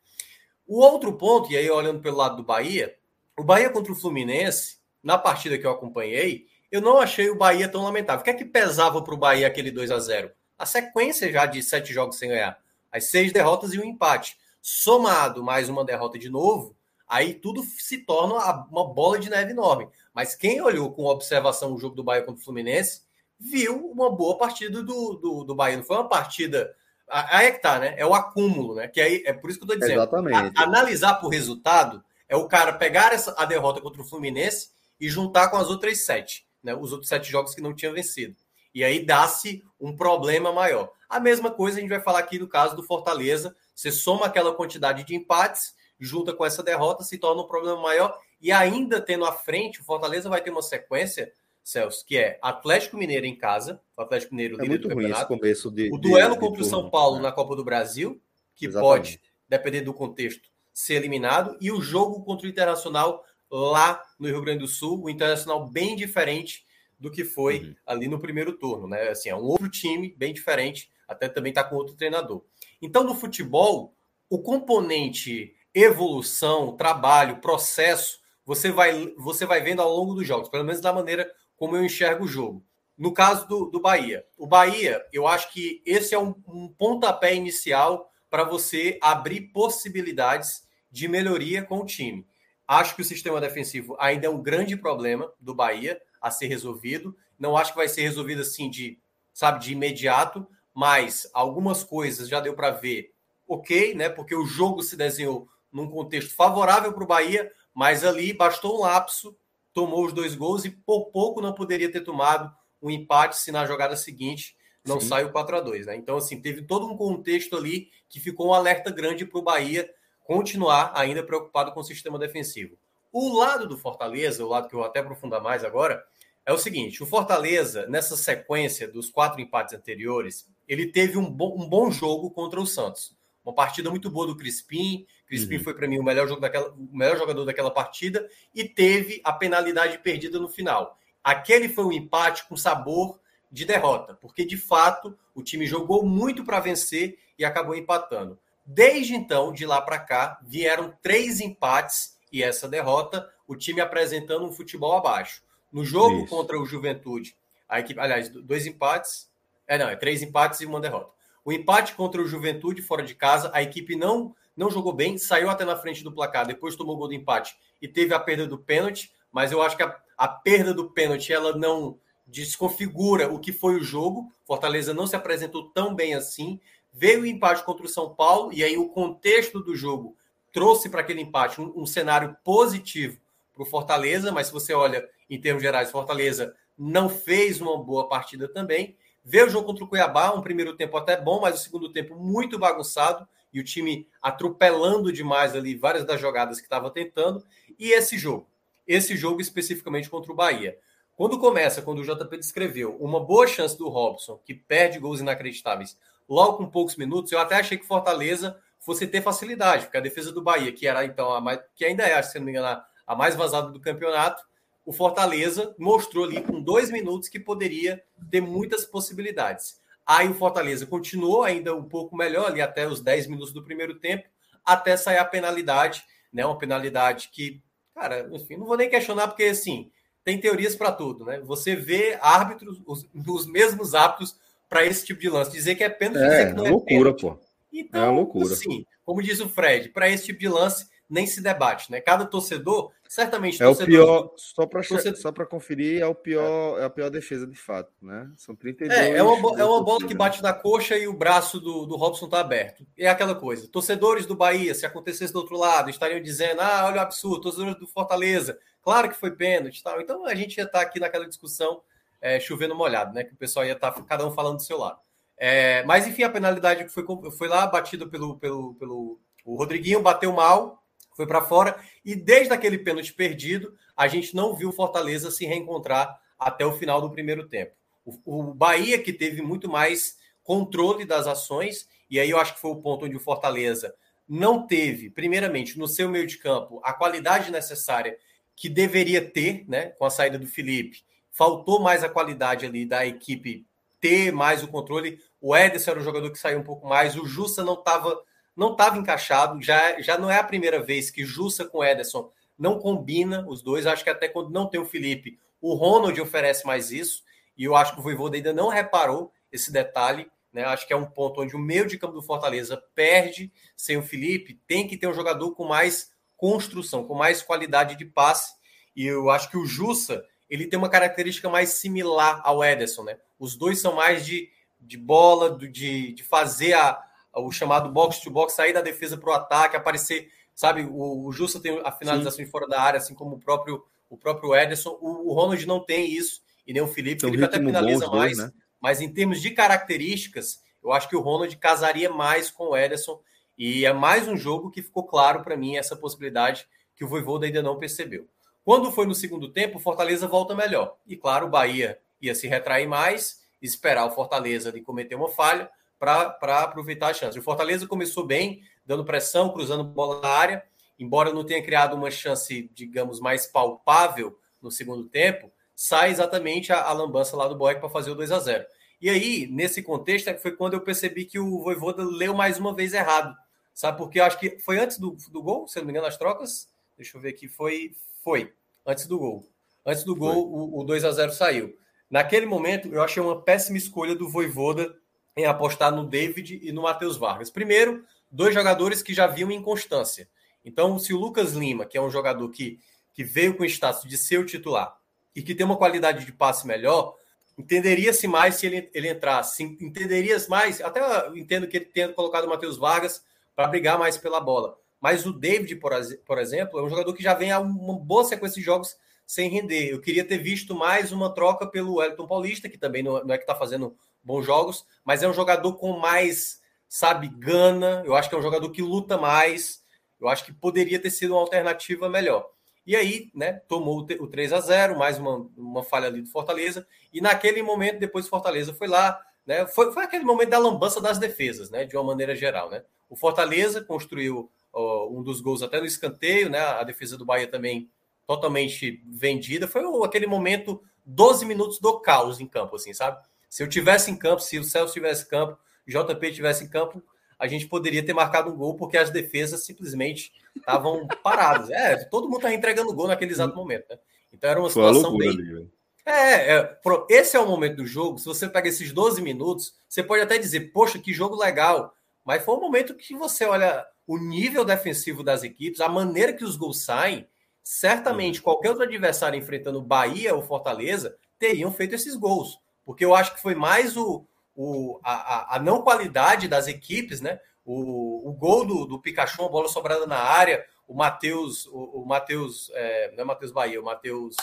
O outro ponto, e aí olhando pelo lado do Bahia, o Bahia contra o Fluminense, na partida que eu acompanhei, eu não achei o Bahia tão lamentável. O que é que pesava para o Bahia aquele 2 a 0 A sequência já de sete jogos sem ganhar. As seis derrotas e um empate. Somado mais uma derrota de novo, aí tudo se torna uma bola de neve enorme. Mas quem olhou com observação o jogo do Bahia contra o Fluminense, viu uma boa partida do, do, do Bahia. Não foi uma partida. Aí é que tá, né? É o acúmulo, né? Que aí é por isso que eu tô dizendo. Exatamente. A, analisar por resultado é o cara pegar essa, a derrota contra o Fluminense e juntar com as outras sete né, os outros sete jogos que não tinha vencido. E aí dá-se um problema maior. A mesma coisa a gente vai falar aqui no caso do Fortaleza. Você soma aquela quantidade de empates, junta com essa derrota, se torna um problema maior. E ainda tendo à frente, o Fortaleza vai ter uma sequência, Celso, que é Atlético Mineiro em casa, o Atlético Mineiro é líder muito do campeonato. Começo de, o duelo de, contra o São Paulo né? na Copa do Brasil, que Exatamente. pode, depender do contexto, ser eliminado, e o jogo contra o Internacional lá no Rio Grande do Sul, o Internacional bem diferente do que foi uhum. ali no primeiro turno, né? Assim, é um outro time bem diferente, até também está com outro treinador. Então, no futebol, o componente evolução, trabalho, processo, você vai, você vai vendo ao longo dos jogos, pelo menos da maneira como eu enxergo o jogo. No caso do, do Bahia, o Bahia, eu acho que esse é um, um pontapé inicial para você abrir possibilidades de melhoria com o time. Acho que o sistema defensivo ainda é um grande problema do Bahia a ser resolvido. Não acho que vai ser resolvido assim de, sabe, de imediato, mas algumas coisas já deu para ver, ok, né? Porque o jogo se desenhou num contexto favorável para o Bahia, mas ali bastou um lapso, tomou os dois gols e por pouco não poderia ter tomado um empate se na jogada seguinte não Sim. sai o 4 a 2 né? Então, assim, teve todo um contexto ali que ficou um alerta grande para o Bahia continuar ainda preocupado com o sistema defensivo. O lado do Fortaleza, o lado que eu vou até aprofundar mais agora, é o seguinte: o Fortaleza, nessa sequência dos quatro empates anteriores, ele teve um bom, um bom jogo contra o Santos. Uma partida muito boa do Crispim. Crispim uhum. foi para mim o melhor, jogo daquela, o melhor jogador daquela partida e teve a penalidade perdida no final. Aquele foi um empate com sabor de derrota, porque de fato o time jogou muito para vencer e acabou empatando. Desde então, de lá para cá, vieram três empates e essa derrota, o time apresentando um futebol abaixo. No jogo Isso. contra o Juventude, a equipe, aliás, dois empates, é não, é três empates e uma derrota. O empate contra o Juventude fora de casa, a equipe não não jogou bem, saiu até na frente do placar, depois tomou o gol do empate e teve a perda do pênalti, mas eu acho que a, a perda do pênalti ela não desconfigura o que foi o jogo. Fortaleza não se apresentou tão bem assim. Veio o empate contra o São Paulo, e aí o contexto do jogo trouxe para aquele empate um, um cenário positivo para o Fortaleza, mas se você olha em termos gerais, Fortaleza não fez uma boa partida também. Veio o jogo contra o Cuiabá, um primeiro tempo até bom, mas o segundo tempo muito bagunçado e o time atropelando demais ali várias das jogadas que estava tentando. E esse jogo, esse jogo especificamente contra o Bahia. Quando começa, quando o JP descreveu uma boa chance do Robson, que perde gols inacreditáveis, logo com poucos minutos, eu até achei que Fortaleza fosse ter facilidade, porque a defesa do Bahia, que era então a mais, que ainda é, se não me engano, a mais vazada do campeonato, o Fortaleza mostrou ali com dois minutos que poderia ter muitas possibilidades. Aí o Fortaleza continuou ainda um pouco melhor ali até os 10 minutos do primeiro tempo, até sair a penalidade, né? Uma penalidade que, cara, enfim, não vou nem questionar, porque assim, tem teorias para tudo, né? Você vê árbitros, os, os mesmos árbitros para esse tipo de lance. Dizer que é pênalti, é, dizer que não é loucura, pênalti. pô. Então, é loucura. assim, como diz o Fred, para esse tipo de lance nem se debate, né? Cada torcedor, certamente. É o pior, só para torcedor... só para conferir, é o pior, é. a pior defesa de fato, né? São 32. É, é uma, é uma bola que bate na coxa e o braço do, do Robson tá aberto. É aquela coisa. Torcedores do Bahia, se acontecesse do outro lado, estariam dizendo: "Ah, olha o absurdo, torcedores do Fortaleza, claro que foi pênalti", tal. Então a gente ia estar tá aqui naquela discussão é, chovendo molhado, né? Que o pessoal ia estar tá, cada um falando do seu lado. É, mas enfim, a penalidade foi, foi lá batida pelo, pelo, pelo o Rodriguinho, bateu mal, foi para fora. E desde aquele pênalti perdido, a gente não viu o Fortaleza se reencontrar até o final do primeiro tempo. O, o Bahia, que teve muito mais controle das ações, e aí eu acho que foi o ponto onde o Fortaleza não teve, primeiramente, no seu meio de campo, a qualidade necessária que deveria ter, né, com a saída do Felipe. Faltou mais a qualidade ali da equipe ter mais o controle. O Ederson era o jogador que saiu um pouco mais. O Jussa não estava não tava encaixado. Já, já não é a primeira vez que Jussa com Ederson não combina os dois. Acho que até quando não tem o Felipe, o Ronald oferece mais isso. E eu acho que o Voivoda ainda não reparou esse detalhe. Né? Acho que é um ponto onde o meio de campo do Fortaleza perde sem o Felipe. Tem que ter um jogador com mais construção, com mais qualidade de passe. E eu acho que o Jussa ele tem uma característica mais similar ao Ederson, né? Os dois são mais de, de bola, de, de fazer a, o chamado box to box, sair da defesa para o ataque, aparecer, sabe? O, o Justa tem a finalização de fora da área, assim como o próprio o próprio Ederson. O, o Ronald não tem isso, e nem o Felipe. O Felipe até finaliza mais, né? mas em termos de características, eu acho que o Ronald casaria mais com o Ederson. E é mais um jogo que ficou claro para mim essa possibilidade que o Voivoda ainda não percebeu. Quando foi no segundo tempo, o Fortaleza volta melhor. E claro, o Bahia ia se retrair mais, esperar o Fortaleza de cometer uma falha para aproveitar a chance. O Fortaleza começou bem, dando pressão, cruzando bola na área, embora não tenha criado uma chance, digamos, mais palpável no segundo tempo, sai exatamente a, a lambança lá do Boeck para fazer o 2 a 0 E aí, nesse contexto, é foi quando eu percebi que o Voivoda leu mais uma vez errado. Sabe, porque eu acho que foi antes do, do gol, se não me engano, as trocas. Deixa eu ver aqui, foi. Foi antes do gol. Antes do gol, o, o 2 a 0 saiu. Naquele momento, eu achei uma péssima escolha do Voivoda em apostar no David e no Matheus Vargas. Primeiro, dois jogadores que já viam inconstância. Então, se o Lucas Lima, que é um jogador que, que veio com o status de ser o titular e que tem uma qualidade de passe melhor, entenderia-se mais se ele, ele entrasse. Entenderia mais, até entendo que ele tenha colocado o Matheus Vargas para brigar mais pela bola. Mas o David, por, por exemplo, é um jogador que já vem a uma boa sequência de jogos sem render. Eu queria ter visto mais uma troca pelo Wellington Paulista, que também não, não é que está fazendo bons jogos, mas é um jogador com mais, sabe, gana. Eu acho que é um jogador que luta mais. Eu acho que poderia ter sido uma alternativa melhor. E aí, né, tomou o 3 a 0 mais uma, uma falha ali do Fortaleza. E naquele momento, depois o Fortaleza foi lá, né? Foi, foi aquele momento da lambança das defesas, né? De uma maneira geral, né? O Fortaleza construiu um dos gols até no escanteio, né? A defesa do Bahia também totalmente vendida. Foi aquele momento, 12 minutos do caos em campo, assim, sabe? Se eu tivesse em campo, se o Celso tivesse em campo, JP tivesse em campo, a gente poderia ter marcado um gol porque as defesas simplesmente estavam paradas. É, todo mundo tá entregando gol naquele exato momento, né? Então era uma situação bem. Ali, é, é, esse é o momento do jogo. Se você pega esses 12 minutos, você pode até dizer, poxa, que jogo legal. Mas foi um momento que você olha o nível defensivo das equipes, a maneira que os gols saem, certamente qualquer outro adversário enfrentando Bahia ou Fortaleza teriam feito esses gols. Porque eu acho que foi mais o, o, a, a não qualidade das equipes, né? O, o gol do, do Pikachu, a bola sobrada na área, o Matheus, o, o Matheus, é, não é Matheus Bahia, o Matheus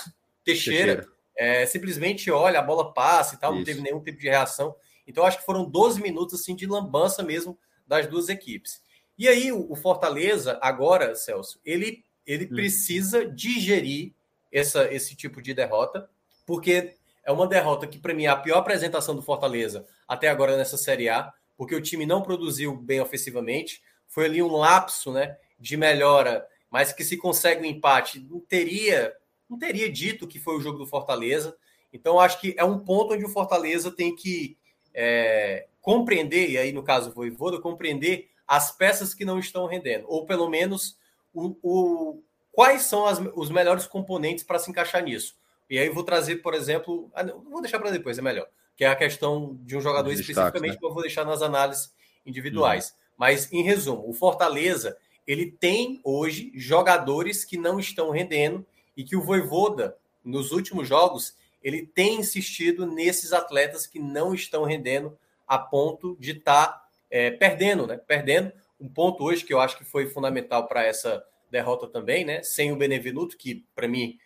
Teixeira, Teixeira. É, simplesmente olha, a bola passa e tal, Isso. não teve nenhum tipo de reação. Então, acho que foram 12 minutos assim de lambança mesmo das duas equipes. E aí, o Fortaleza, agora, Celso, ele, ele hum. precisa digerir essa, esse tipo de derrota, porque é uma derrota que, para mim, é a pior apresentação do Fortaleza até agora nessa Série A. porque o time não produziu bem ofensivamente. Foi ali um lapso né, de melhora, mas que se consegue um empate, não teria, não teria dito que foi o jogo do Fortaleza. Então, acho que é um ponto onde o Fortaleza tem que é, compreender, e aí no caso o Voivoda, compreender as peças que não estão rendendo, ou pelo menos o, o quais são as, os melhores componentes para se encaixar nisso. E aí vou trazer, por exemplo, ah, não, vou deixar para depois, é melhor, que é a questão de um jogador especificamente, né? que eu vou deixar nas análises individuais. Uhum. Mas, em resumo, o Fortaleza ele tem hoje jogadores que não estão rendendo e que o Voivoda, nos últimos jogos, ele tem insistido nesses atletas que não estão rendendo a ponto de estar tá, é, perdendo, né? Perdendo. Um ponto hoje que eu acho que foi fundamental para essa derrota também, né? Sem o Benevenuto, que para mim,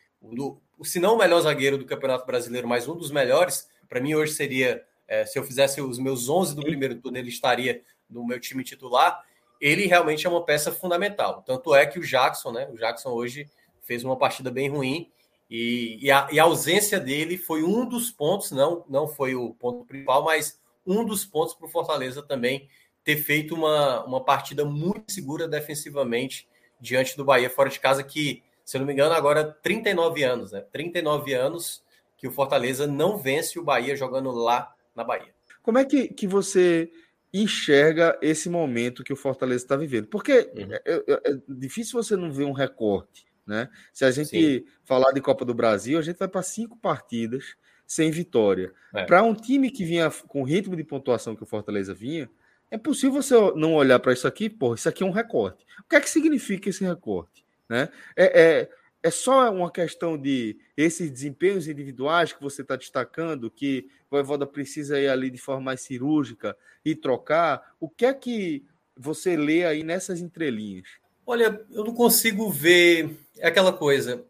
se não o melhor zagueiro do Campeonato Brasileiro, mas um dos melhores, para mim hoje seria, é, se eu fizesse os meus 11 do primeiro turno, ele estaria no meu time titular. Ele realmente é uma peça fundamental. Tanto é que o Jackson, né? O Jackson hoje fez uma partida bem ruim e, e, a, e a ausência dele foi um dos pontos, não, não foi o ponto principal, mas um dos pontos para o Fortaleza também ter feito uma, uma partida muito segura defensivamente diante do Bahia fora de casa, que, se eu não me engano, agora 39 anos, né? 39 anos que o Fortaleza não vence o Bahia jogando lá na Bahia. Como é que, que você enxerga esse momento que o Fortaleza está vivendo? Porque uhum. é, é, é, difícil você não ver um recorte, né? Se a gente Sim. falar de Copa do Brasil, a gente vai para cinco partidas sem vitória. É. Para um time que vinha com o ritmo de pontuação que o Fortaleza vinha, é possível você não olhar para isso aqui, pô, isso aqui é um recorte. O que é que significa esse recorte? Né? É, é, é só uma questão de esses desempenhos individuais que você está destacando, que o Voivoda precisa ir ali de forma mais cirúrgica e trocar. O que é que você lê aí nessas entrelinhas? Olha, eu não consigo ver. É aquela coisa.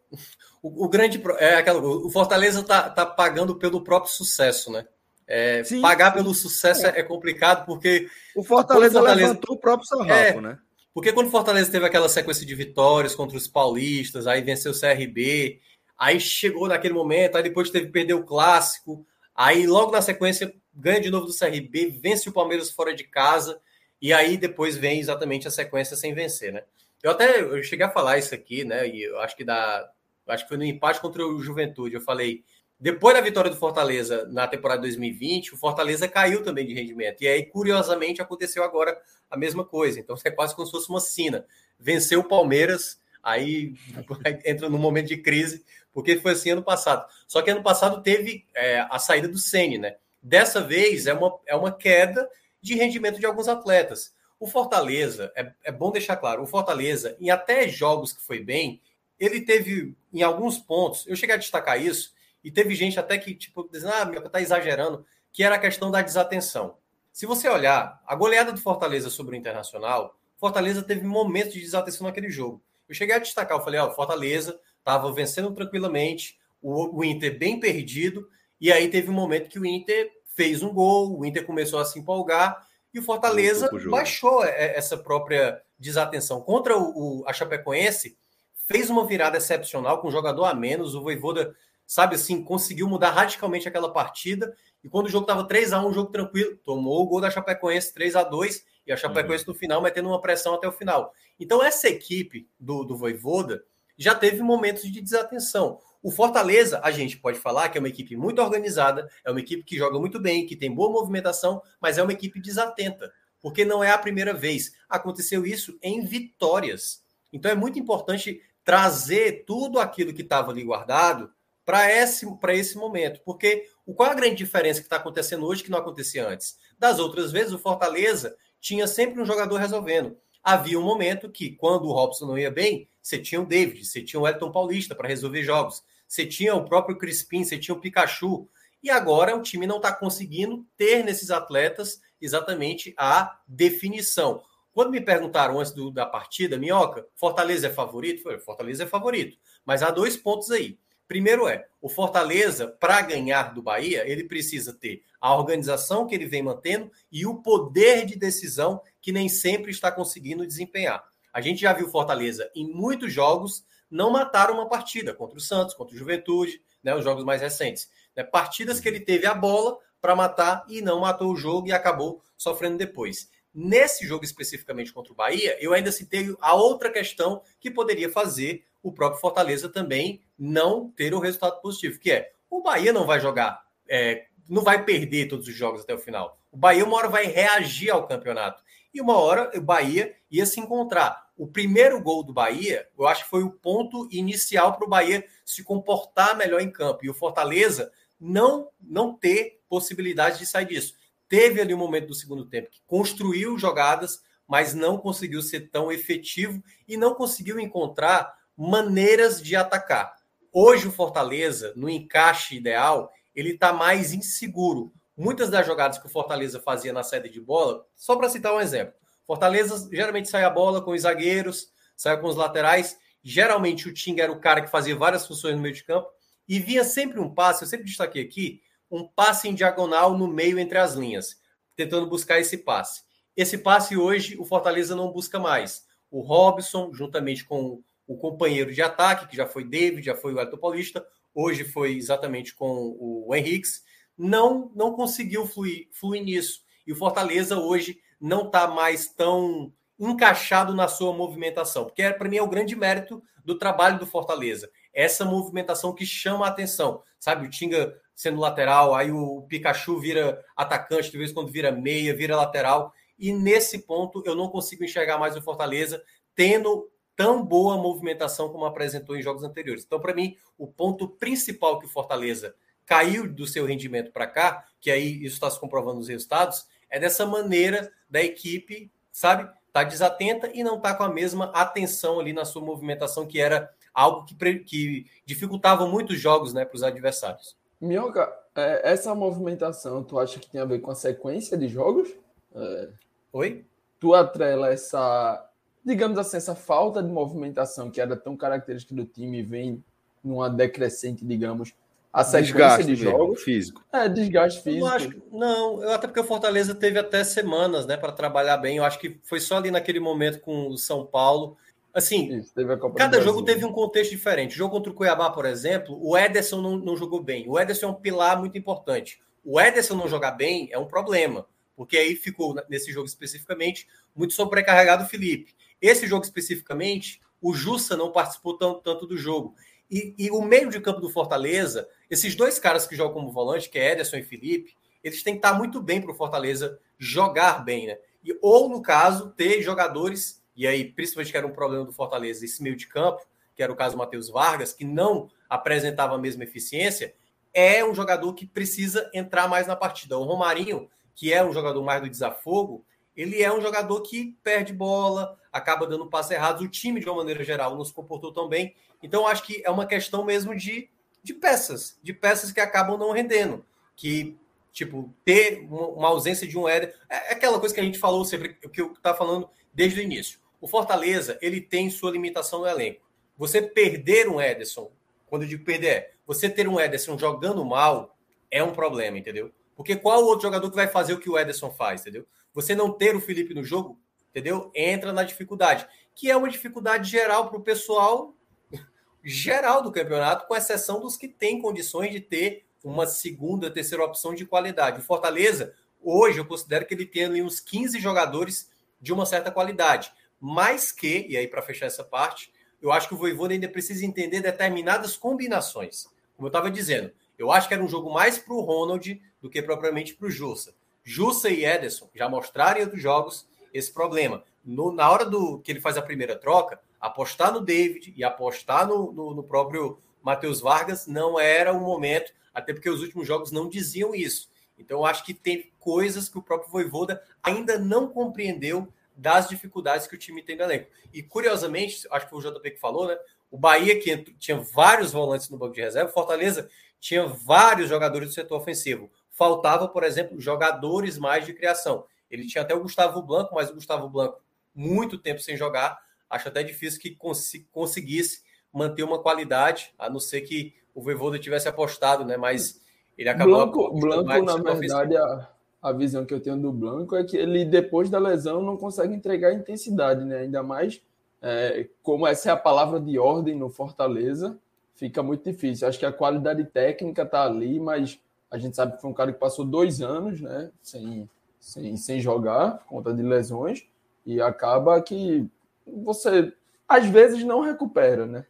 O, o grande. É aquela, o Fortaleza está tá pagando pelo próprio sucesso, né? É, pagar pelo sucesso é. é. complicado porque. O Fortaleza, Fortaleza levantou o próprio sarrafo, é, né? Porque quando o Fortaleza teve aquela sequência de vitórias contra os paulistas, aí venceu o CRB, aí chegou naquele momento, aí depois teve que perder o clássico, aí logo na sequência ganha de novo do CRB, vence o Palmeiras fora de casa, e aí depois vem exatamente a sequência sem vencer, né? Eu até eu cheguei a falar isso aqui, né? E eu acho que dá. Acho que foi no empate contra o Juventude. Eu falei. Depois da vitória do Fortaleza na temporada 2020, o Fortaleza caiu também de rendimento. E aí, curiosamente, aconteceu agora a mesma coisa. Então, é quase como se fosse uma sina. Venceu o Palmeiras, aí entra num momento de crise, porque foi assim ano passado. Só que ano passado teve é, a saída do Sene, né? Dessa vez é uma, é uma queda de rendimento de alguns atletas. O Fortaleza, é, é bom deixar claro, o Fortaleza, em até jogos que foi bem, ele teve, em alguns pontos, eu cheguei a destacar isso, e teve gente até que, tipo, dizendo, ah, meu, tá exagerando, que era a questão da desatenção. Se você olhar, a goleada do Fortaleza sobre o Internacional, Fortaleza teve momentos de desatenção naquele jogo. Eu cheguei a destacar, eu falei, ó, Fortaleza estava vencendo tranquilamente, o, o Inter bem perdido, e aí teve um momento que o Inter fez um gol, o Inter começou a se empolgar, e o Fortaleza baixou essa própria desatenção. Contra o, o, a Chapecoense, fez uma virada excepcional com um jogador a menos. O Voivoda, sabe assim, conseguiu mudar radicalmente aquela partida. E quando o jogo estava 3 a 1 um jogo tranquilo, tomou o gol da Chapecoense 3 a 2 e a Chapecoense uhum. no final metendo uma pressão até o final. Então, essa equipe do, do Voivoda já teve momentos de desatenção. O Fortaleza, a gente pode falar que é uma equipe muito organizada, é uma equipe que joga muito bem, que tem boa movimentação, mas é uma equipe desatenta, porque não é a primeira vez. Aconteceu isso em vitórias. Então é muito importante trazer tudo aquilo que estava ali guardado para esse, esse momento, porque qual é a grande diferença que está acontecendo hoje que não acontecia antes? Das outras vezes, o Fortaleza tinha sempre um jogador resolvendo. Havia um momento que, quando o Robson não ia bem, você tinha o David, você tinha o Elton Paulista para resolver jogos você tinha o próprio Crispim, você tinha o Pikachu, e agora o time não está conseguindo ter nesses atletas exatamente a definição. Quando me perguntaram antes do, da partida, Minhoca, Fortaleza é favorito? Fortaleza é favorito, mas há dois pontos aí. Primeiro é, o Fortaleza, para ganhar do Bahia, ele precisa ter a organização que ele vem mantendo e o poder de decisão que nem sempre está conseguindo desempenhar. A gente já viu Fortaleza em muitos jogos não mataram uma partida contra o Santos, contra o Juventude, né, os jogos mais recentes. Né, partidas que ele teve a bola para matar e não matou o jogo e acabou sofrendo depois. Nesse jogo especificamente contra o Bahia, eu ainda citei a outra questão que poderia fazer o próprio Fortaleza também não ter o resultado positivo, que é o Bahia não vai jogar, é, não vai perder todos os jogos até o final. O Bahia uma hora vai reagir ao campeonato. E uma hora o Bahia ia se encontrar. O primeiro gol do Bahia, eu acho que foi o ponto inicial para o Bahia se comportar melhor em campo. E o Fortaleza não, não ter possibilidade de sair disso. Teve ali um momento do segundo tempo que construiu jogadas, mas não conseguiu ser tão efetivo e não conseguiu encontrar maneiras de atacar. Hoje o Fortaleza, no encaixe ideal, ele está mais inseguro. Muitas das jogadas que o Fortaleza fazia na sede de bola, só para citar um exemplo, Fortaleza geralmente sai a bola com os zagueiros, sai com os laterais. Geralmente o Tinga era o cara que fazia várias funções no meio de campo e vinha sempre um passe, eu sempre destaquei aqui, um passe em diagonal no meio entre as linhas, tentando buscar esse passe. Esse passe hoje o Fortaleza não busca mais. O Robson, juntamente com o companheiro de ataque, que já foi David, já foi o Elton Paulista, hoje foi exatamente com o Henriques, não, não conseguiu fluir, fluir nisso. E o Fortaleza hoje não está mais tão encaixado na sua movimentação, porque é, para mim é o grande mérito do trabalho do Fortaleza. Essa movimentação que chama a atenção, sabe? O Tinga sendo lateral, aí o Pikachu vira atacante, de vez em quando vira meia, vira lateral. E nesse ponto eu não consigo enxergar mais o Fortaleza tendo tão boa movimentação como apresentou em jogos anteriores. Então, para mim, o ponto principal que o Fortaleza caiu do seu rendimento para cá, que aí isso está se comprovando nos resultados, é dessa maneira da equipe, sabe, tá desatenta e não está com a mesma atenção ali na sua movimentação, que era algo que, que dificultava muitos jogos né, para os adversários. Minhoca, é, essa movimentação, tu acha que tem a ver com a sequência de jogos? É... Oi? Tu atrela essa digamos assim, essa falta de movimentação que era tão característica do time vem numa decrescente, digamos, a sequência desgaste de jogos físico. É, desgaste físico. Eu acho, não, eu, até porque o Fortaleza teve até semanas, né, para trabalhar bem. Eu acho que foi só ali naquele momento com o São Paulo. Assim, Isso, cada jogo teve um contexto diferente. O jogo contra o Cuiabá, por exemplo, o Ederson não, não jogou bem. O Ederson é um pilar muito importante. O Ederson não jogar bem é um problema, porque aí ficou, nesse jogo especificamente, muito sobrecarregado o Felipe. Esse jogo especificamente, o Jussa não participou tanto, tanto do jogo. E, e, o meio de campo do Fortaleza, esses dois caras que jogam como volante, que é Ederson e Felipe, eles têm que estar muito bem para o Fortaleza jogar bem, né? E, ou, no caso, ter jogadores, e aí, principalmente que era um problema do Fortaleza, esse meio de campo, que era o caso do Matheus Vargas, que não apresentava a mesma eficiência, é um jogador que precisa entrar mais na partida. O Romarinho, que é um jogador mais do desafogo, ele é um jogador que perde bola, acaba dando passe errado. O time, de uma maneira geral, não se comportou tão bem. Então, acho que é uma questão mesmo de, de peças, de peças que acabam não rendendo. Que, tipo, ter uma ausência de um Éder. É, é aquela coisa que a gente falou sempre, que eu estava falando desde o início. O Fortaleza, ele tem sua limitação no elenco. Você perder um Ederson, quando eu digo perder, é você ter um Ederson jogando mal é um problema, entendeu? Porque qual outro jogador que vai fazer o que o Ederson faz, entendeu? Você não ter o Felipe no jogo entendeu? Entra na dificuldade, que é uma dificuldade geral para o pessoal geral do campeonato, com exceção dos que têm condições de ter uma segunda, terceira opção de qualidade. O Fortaleza, hoje, eu considero que ele tem ali uns 15 jogadores de uma certa qualidade. Mais que, e aí para fechar essa parte, eu acho que o Voivoda ainda precisa entender determinadas combinações. Como eu estava dizendo, eu acho que era um jogo mais para o Ronald do que propriamente para o Jussa. Jussa e Ederson já mostraram em outros jogos esse problema. No, na hora do que ele faz a primeira troca, apostar no David e apostar no, no, no próprio Matheus Vargas não era o momento, até porque os últimos jogos não diziam isso. Então, acho que tem coisas que o próprio Voivoda ainda não compreendeu das dificuldades que o time tem no elenco. E, curiosamente, acho que foi o JP que falou, né? O Bahia, que tinha vários volantes no banco de reserva, Fortaleza tinha vários jogadores do setor ofensivo. Faltava, por exemplo, jogadores mais de criação. Ele tinha até o Gustavo Blanco, mas o Gustavo Blanco, muito tempo sem jogar, acho até difícil que cons conseguisse manter uma qualidade, a não ser que o Voivoda tivesse apostado, né? Mas ele acabou. Blanco, Blanco na verdade, a, a visão que eu tenho do Blanco é que ele, depois da lesão, não consegue entregar intensidade, né? Ainda mais, é, como essa é a palavra de ordem no Fortaleza, fica muito difícil. Acho que a qualidade técnica está ali, mas a gente sabe que foi um cara que passou dois anos né, sem, sem, sem jogar, conta de lesões, e acaba que você às vezes não recupera, né?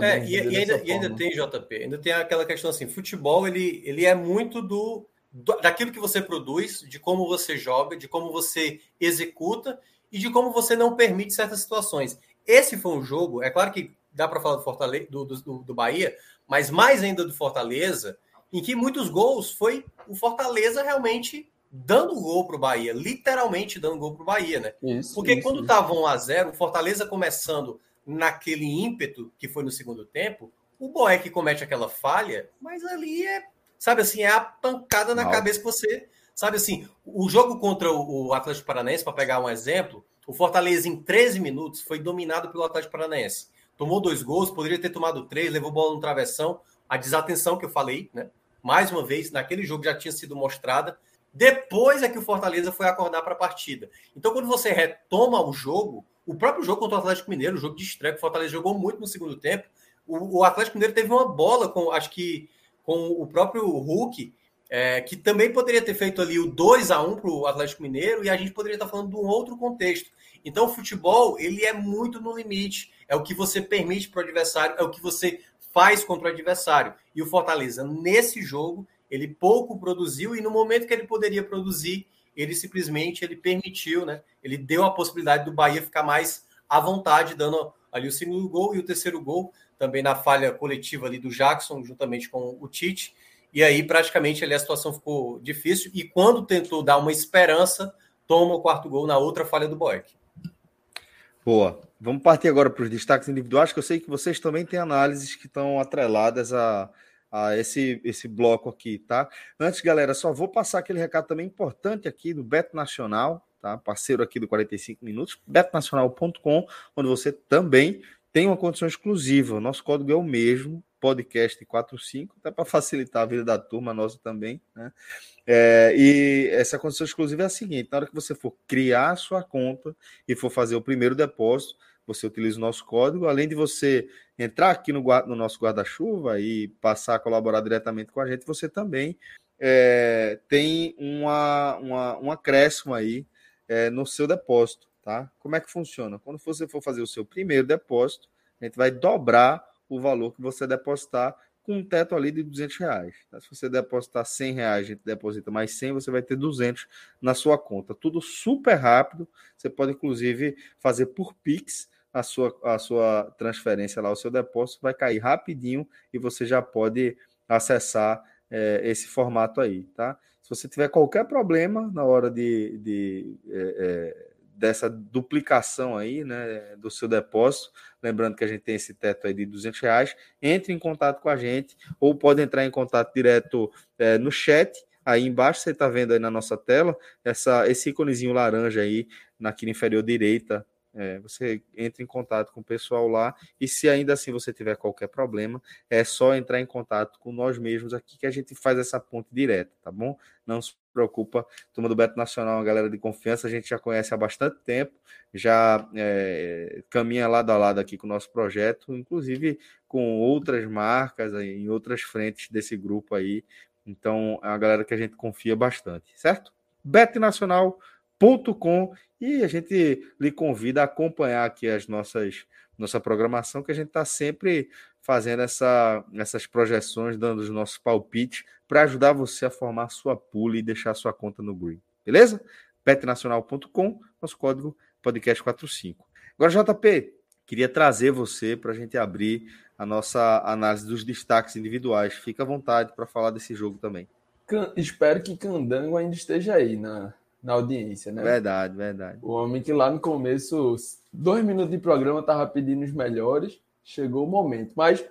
É, e, e, ainda, e, ainda, tem, JP, ainda tem aquela questão assim, futebol ele, ele é muito do, do, daquilo que você produz, de como você joga, de como você executa e de como você não permite certas situações. Esse foi um jogo, é claro que dá para falar do, Fortaleza, do, do, do Bahia, mas mais ainda do Fortaleza, em que muitos gols foi o Fortaleza realmente dando gol para o Bahia, literalmente dando gol para o Bahia, né? Isso, Porque isso, quando estava 1 a 0 o Fortaleza começando naquele ímpeto que foi no segundo tempo, o Boeck comete aquela falha, mas ali é, sabe assim, é a pancada na Mal. cabeça que você, sabe assim, o jogo contra o Atlético Paranaense, para pegar um exemplo, o Fortaleza em 13 minutos foi dominado pelo Atlético Paranaense. Tomou dois gols, poderia ter tomado três, levou bola no travessão, a desatenção que eu falei, né? Mais uma vez, naquele jogo já tinha sido mostrada. Depois é que o Fortaleza foi acordar para a partida. Então, quando você retoma o jogo, o próprio jogo contra o Atlético Mineiro, o jogo de estreia, o Fortaleza jogou muito no segundo tempo. O, o, Atlético Mineiro teve uma bola com, acho que, com o próprio Hulk, é, que também poderia ter feito ali o 2 a 1 para o Atlético Mineiro, e a gente poderia estar falando de um outro contexto. Então, o futebol, ele é muito no limite. É o que você permite para o adversário, é o que você faz contra o adversário. E o Fortaleza, nesse jogo, ele pouco produziu e no momento que ele poderia produzir, ele simplesmente ele permitiu, né? Ele deu a possibilidade do Bahia ficar mais à vontade, dando ali o segundo gol e o terceiro gol, também na falha coletiva ali do Jackson, juntamente com o Tite. E aí, praticamente, ali a situação ficou difícil. E quando tentou dar uma esperança, toma o quarto gol na outra falha do Boeck. Boa. Vamos partir agora para os destaques individuais, que eu sei que vocês também têm análises que estão atreladas a, a esse, esse bloco aqui, tá? Antes, galera, só vou passar aquele recado também importante aqui do Beto Nacional, tá? Parceiro aqui do 45 Minutos, betonacional.com, onde você também tem uma condição exclusiva. Nosso código é o mesmo, podcast 45, até para facilitar a vida da turma, nossa também, né? É, e essa condição exclusiva é a seguinte: na hora que você for criar a sua conta e for fazer o primeiro depósito, você utiliza o nosso código, além de você entrar aqui no, no nosso guarda-chuva e passar a colaborar diretamente com a gente, você também é, tem uma, uma, um acréscimo aí é, no seu depósito, tá? Como é que funciona? Quando você for fazer o seu primeiro depósito, a gente vai dobrar o valor que você depositar com um teto ali de 200 reais. Tá? Se você depositar 100 reais, a gente deposita mais 100, você vai ter 200 na sua conta. Tudo super rápido. Você pode, inclusive, fazer por Pix a sua, a sua transferência lá, o seu depósito vai cair rapidinho e você já pode acessar é, esse formato aí, tá? Se você tiver qualquer problema na hora de, de é, é, dessa duplicação aí, né, do seu depósito, lembrando que a gente tem esse teto aí de 200 reais, entre em contato com a gente ou pode entrar em contato direto é, no chat, aí embaixo você está vendo aí na nossa tela, essa, esse íconezinho laranja aí, na inferior direita é, você entra em contato com o pessoal lá e se ainda assim você tiver qualquer problema, é só entrar em contato com nós mesmos aqui que a gente faz essa ponte direta, tá bom? Não se preocupa, turma do Beto Nacional, uma galera de confiança, a gente já conhece há bastante tempo, já é, caminha lado a lado aqui com o nosso projeto, inclusive com outras marcas em outras frentes desse grupo aí. Então, é uma galera que a gente confia bastante, certo? betnacional.com e a gente lhe convida a acompanhar aqui as nossas nossa programação, que a gente está sempre fazendo essa, essas projeções, dando os nossos palpites para ajudar você a formar sua pool e deixar sua conta no Green. Beleza? petnacional.com, nosso código podcast45. Agora, JP, queria trazer você para a gente abrir a nossa análise dos destaques individuais. Fica à vontade para falar desse jogo também. Espero que Candango ainda esteja aí na, na audiência, né? Verdade, verdade. O homem que lá no começo, dois minutos de programa, estava pedindo os melhores, chegou o momento. Mas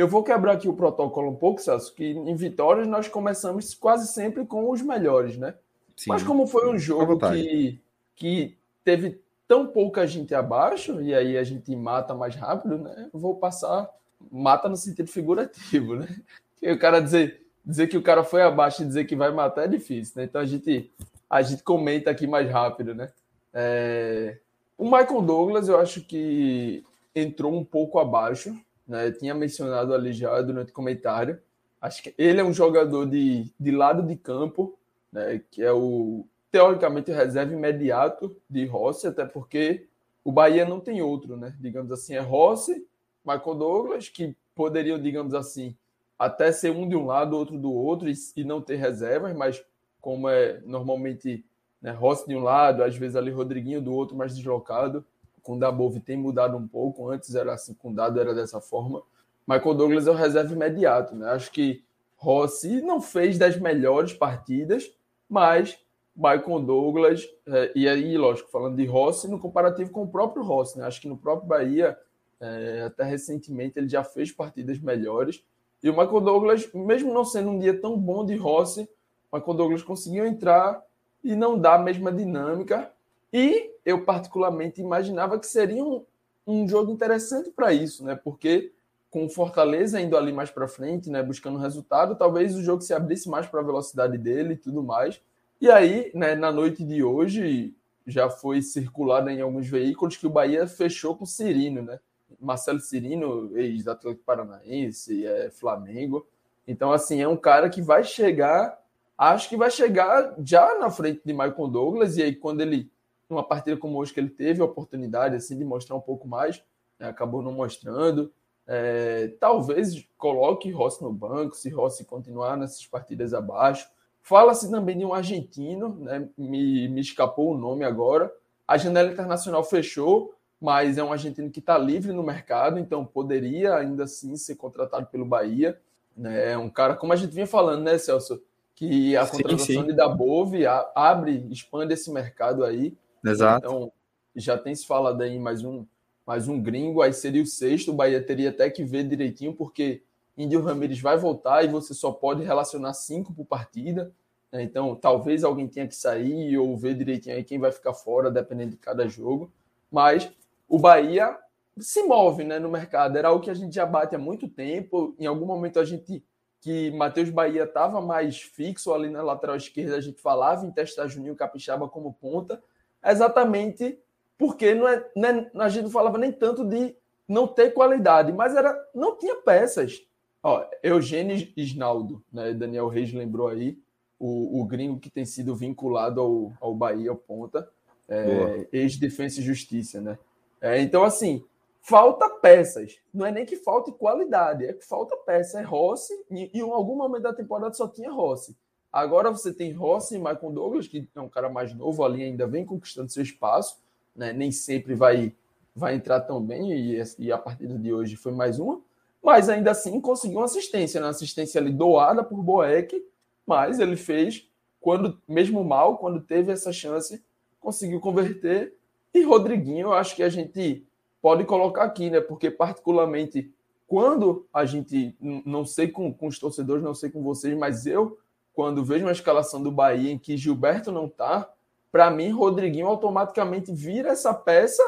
eu vou quebrar aqui o protocolo um pouco, Celso, que em vitórias nós começamos quase sempre com os melhores, né? Sim. Mas como foi um jogo que, que teve tão pouca gente abaixo, e aí a gente mata mais rápido, né? Eu vou passar, mata no sentido figurativo, né? Porque o cara dizer, dizer que o cara foi abaixo e dizer que vai matar é difícil, né? Então a gente a gente comenta aqui mais rápido, né? É... O Michael Douglas, eu acho que entrou um pouco abaixo né? Tinha mencionado ali já durante o comentário. Acho que ele é um jogador de, de lado de campo, né? Que é o teoricamente reserva imediato de Rossi, até porque o Bahia não tem outro, né? Digamos assim, é Rossi, Michael Douglas, que poderiam, digamos assim, até ser um de um lado, outro do outro e, e não ter reservas, mas como é normalmente né, Rossi de um lado, às vezes ali Rodriguinho do outro mais deslocado, com o Dabove tem mudado um pouco, antes era assim, com o Dado era dessa forma. Michael Douglas é o reserva imediato, né? Acho que Rossi não fez das melhores partidas, mas Michael Douglas, é, e aí, lógico, falando de Rossi, no comparativo com o próprio Rossi, né? Acho que no próprio Bahia, é, até recentemente, ele já fez partidas melhores. E o Michael Douglas, mesmo não sendo um dia tão bom de Rossi, o Michael Douglas conseguiu entrar e não dá a mesma dinâmica. E eu, particularmente, imaginava que seria um, um jogo interessante para isso, né? Porque com o Fortaleza indo ali mais para frente, né, buscando resultado, talvez o jogo se abrisse mais para a velocidade dele e tudo mais. E aí, né, na noite de hoje, já foi circulado em alguns veículos que o Bahia fechou com Cirino, né? Marcelo Cirino, ex-Atlético Paranaense, é Flamengo. Então, assim, é um cara que vai chegar, acho que vai chegar já na frente de Michael Douglas, e aí quando ele numa partida como hoje que ele teve a oportunidade assim de mostrar um pouco mais, né, acabou não mostrando. É, talvez coloque Rossi no banco, se Rossi continuar nessas partidas abaixo. Fala-se também de um argentino, né, me, me escapou o nome agora. A janela internacional fechou, mas é um argentino que está livre no mercado, então poderia ainda assim ser contratado pelo Bahia. Né? É um cara, como a gente vinha falando, né, Celso? Que a contratação sim, sim. de Dabove abre, expande esse mercado aí. Exato. Então, já tem se falado aí mais um, mais um gringo, aí seria o sexto. O Bahia teria até que ver direitinho, porque Índio Ramirez vai voltar e você só pode relacionar cinco por partida. Né? Então, talvez alguém tenha que sair ou ver direitinho aí quem vai ficar fora, dependendo de cada jogo. Mas o Bahia se move né, no mercado. Era algo que a gente já bate há muito tempo. Em algum momento a gente que Matheus Bahia estava mais fixo ali na lateral esquerda, a gente falava em testar Juninho Capixaba como ponta exatamente porque não é, não é, a gente não falava nem tanto de não ter qualidade, mas era não tinha peças. Ó, Eugênio Isnaldo, né? Daniel Reis lembrou aí, o, o gringo que tem sido vinculado ao, ao Bahia, ao Ponta, é, ex-defesa e justiça, né? É, então, assim, falta peças. Não é nem que falte qualidade, é que falta peça. É Rossi, e, e em algum momento da temporada só tinha Rossi. Agora você tem Rossi e Michael Douglas, que é um cara mais novo ali, ainda vem conquistando seu espaço, né? nem sempre vai, vai entrar tão bem, e, e a partida de hoje foi mais uma, mas ainda assim conseguiu uma assistência, né? assistência ali doada por Boeck, mas ele fez, quando mesmo mal, quando teve essa chance, conseguiu converter. E Rodriguinho, eu acho que a gente pode colocar aqui, né? Porque, particularmente, quando a gente, não sei com, com os torcedores, não sei com vocês, mas eu quando vejo uma escalação do Bahia em que Gilberto não tá, para mim, Rodriguinho automaticamente vira essa peça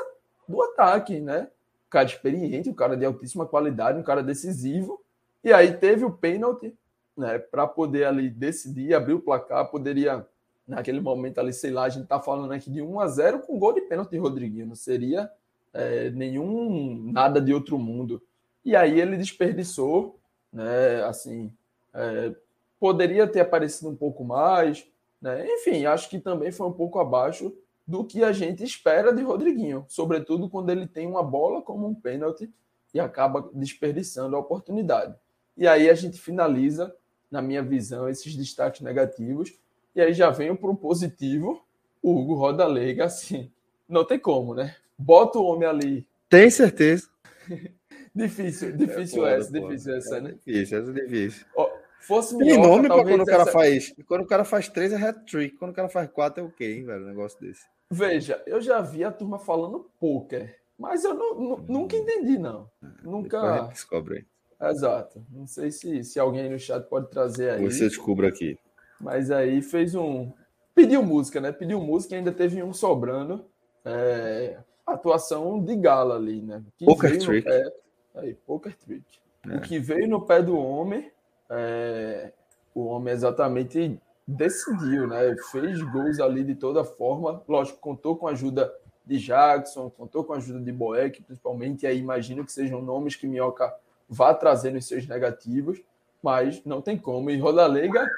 do ataque, né? Um cara experiente, um cara de altíssima qualidade, um cara decisivo. E aí teve o pênalti, né? Para poder ali decidir, abrir o placar, poderia, naquele momento ali, sei lá, a gente tá falando aqui de 1 a 0 com gol de pênalti de Rodriguinho. Não seria é, nenhum nada de outro mundo. E aí ele desperdiçou, né? Assim, é, poderia ter aparecido um pouco mais. Né? Enfim, acho que também foi um pouco abaixo do que a gente espera de Rodriguinho, sobretudo quando ele tem uma bola como um pênalti e acaba desperdiçando a oportunidade. E aí a gente finaliza, na minha visão, esses destaques negativos, e aí já venho para o positivo, o Hugo Roda Leiga, assim, não tem como, né? Bota o homem ali. Tem certeza. difícil, difícil é, essa, difícil essa, né? Difícil, essa é difícil. Ó, Fosse Tem nome para quando o cara faz. Quando o cara faz três é hat-trick. Quando o cara faz quatro é o okay, quê, velho? Um negócio desse. Veja, eu já vi a turma falando poker, mas eu não, hum. nunca entendi, não. É, nunca. descobre aí. Exato. Não sei se, se alguém no chat pode trazer aí. Você descubra aqui. Mas aí fez um. Pediu música, né? Pediu música e ainda teve um sobrando. É... Atuação de gala ali, né? Que poker trick. Aí, poker trick. É. O que veio no pé do homem é, o homem exatamente decidiu, né? Fez gols ali de toda forma. Lógico, contou com a ajuda de Jackson, contou com a ajuda de Boeck, principalmente. E aí imagino que sejam nomes que Minhoca vá trazendo os seus negativos, mas não tem como. E Rodalega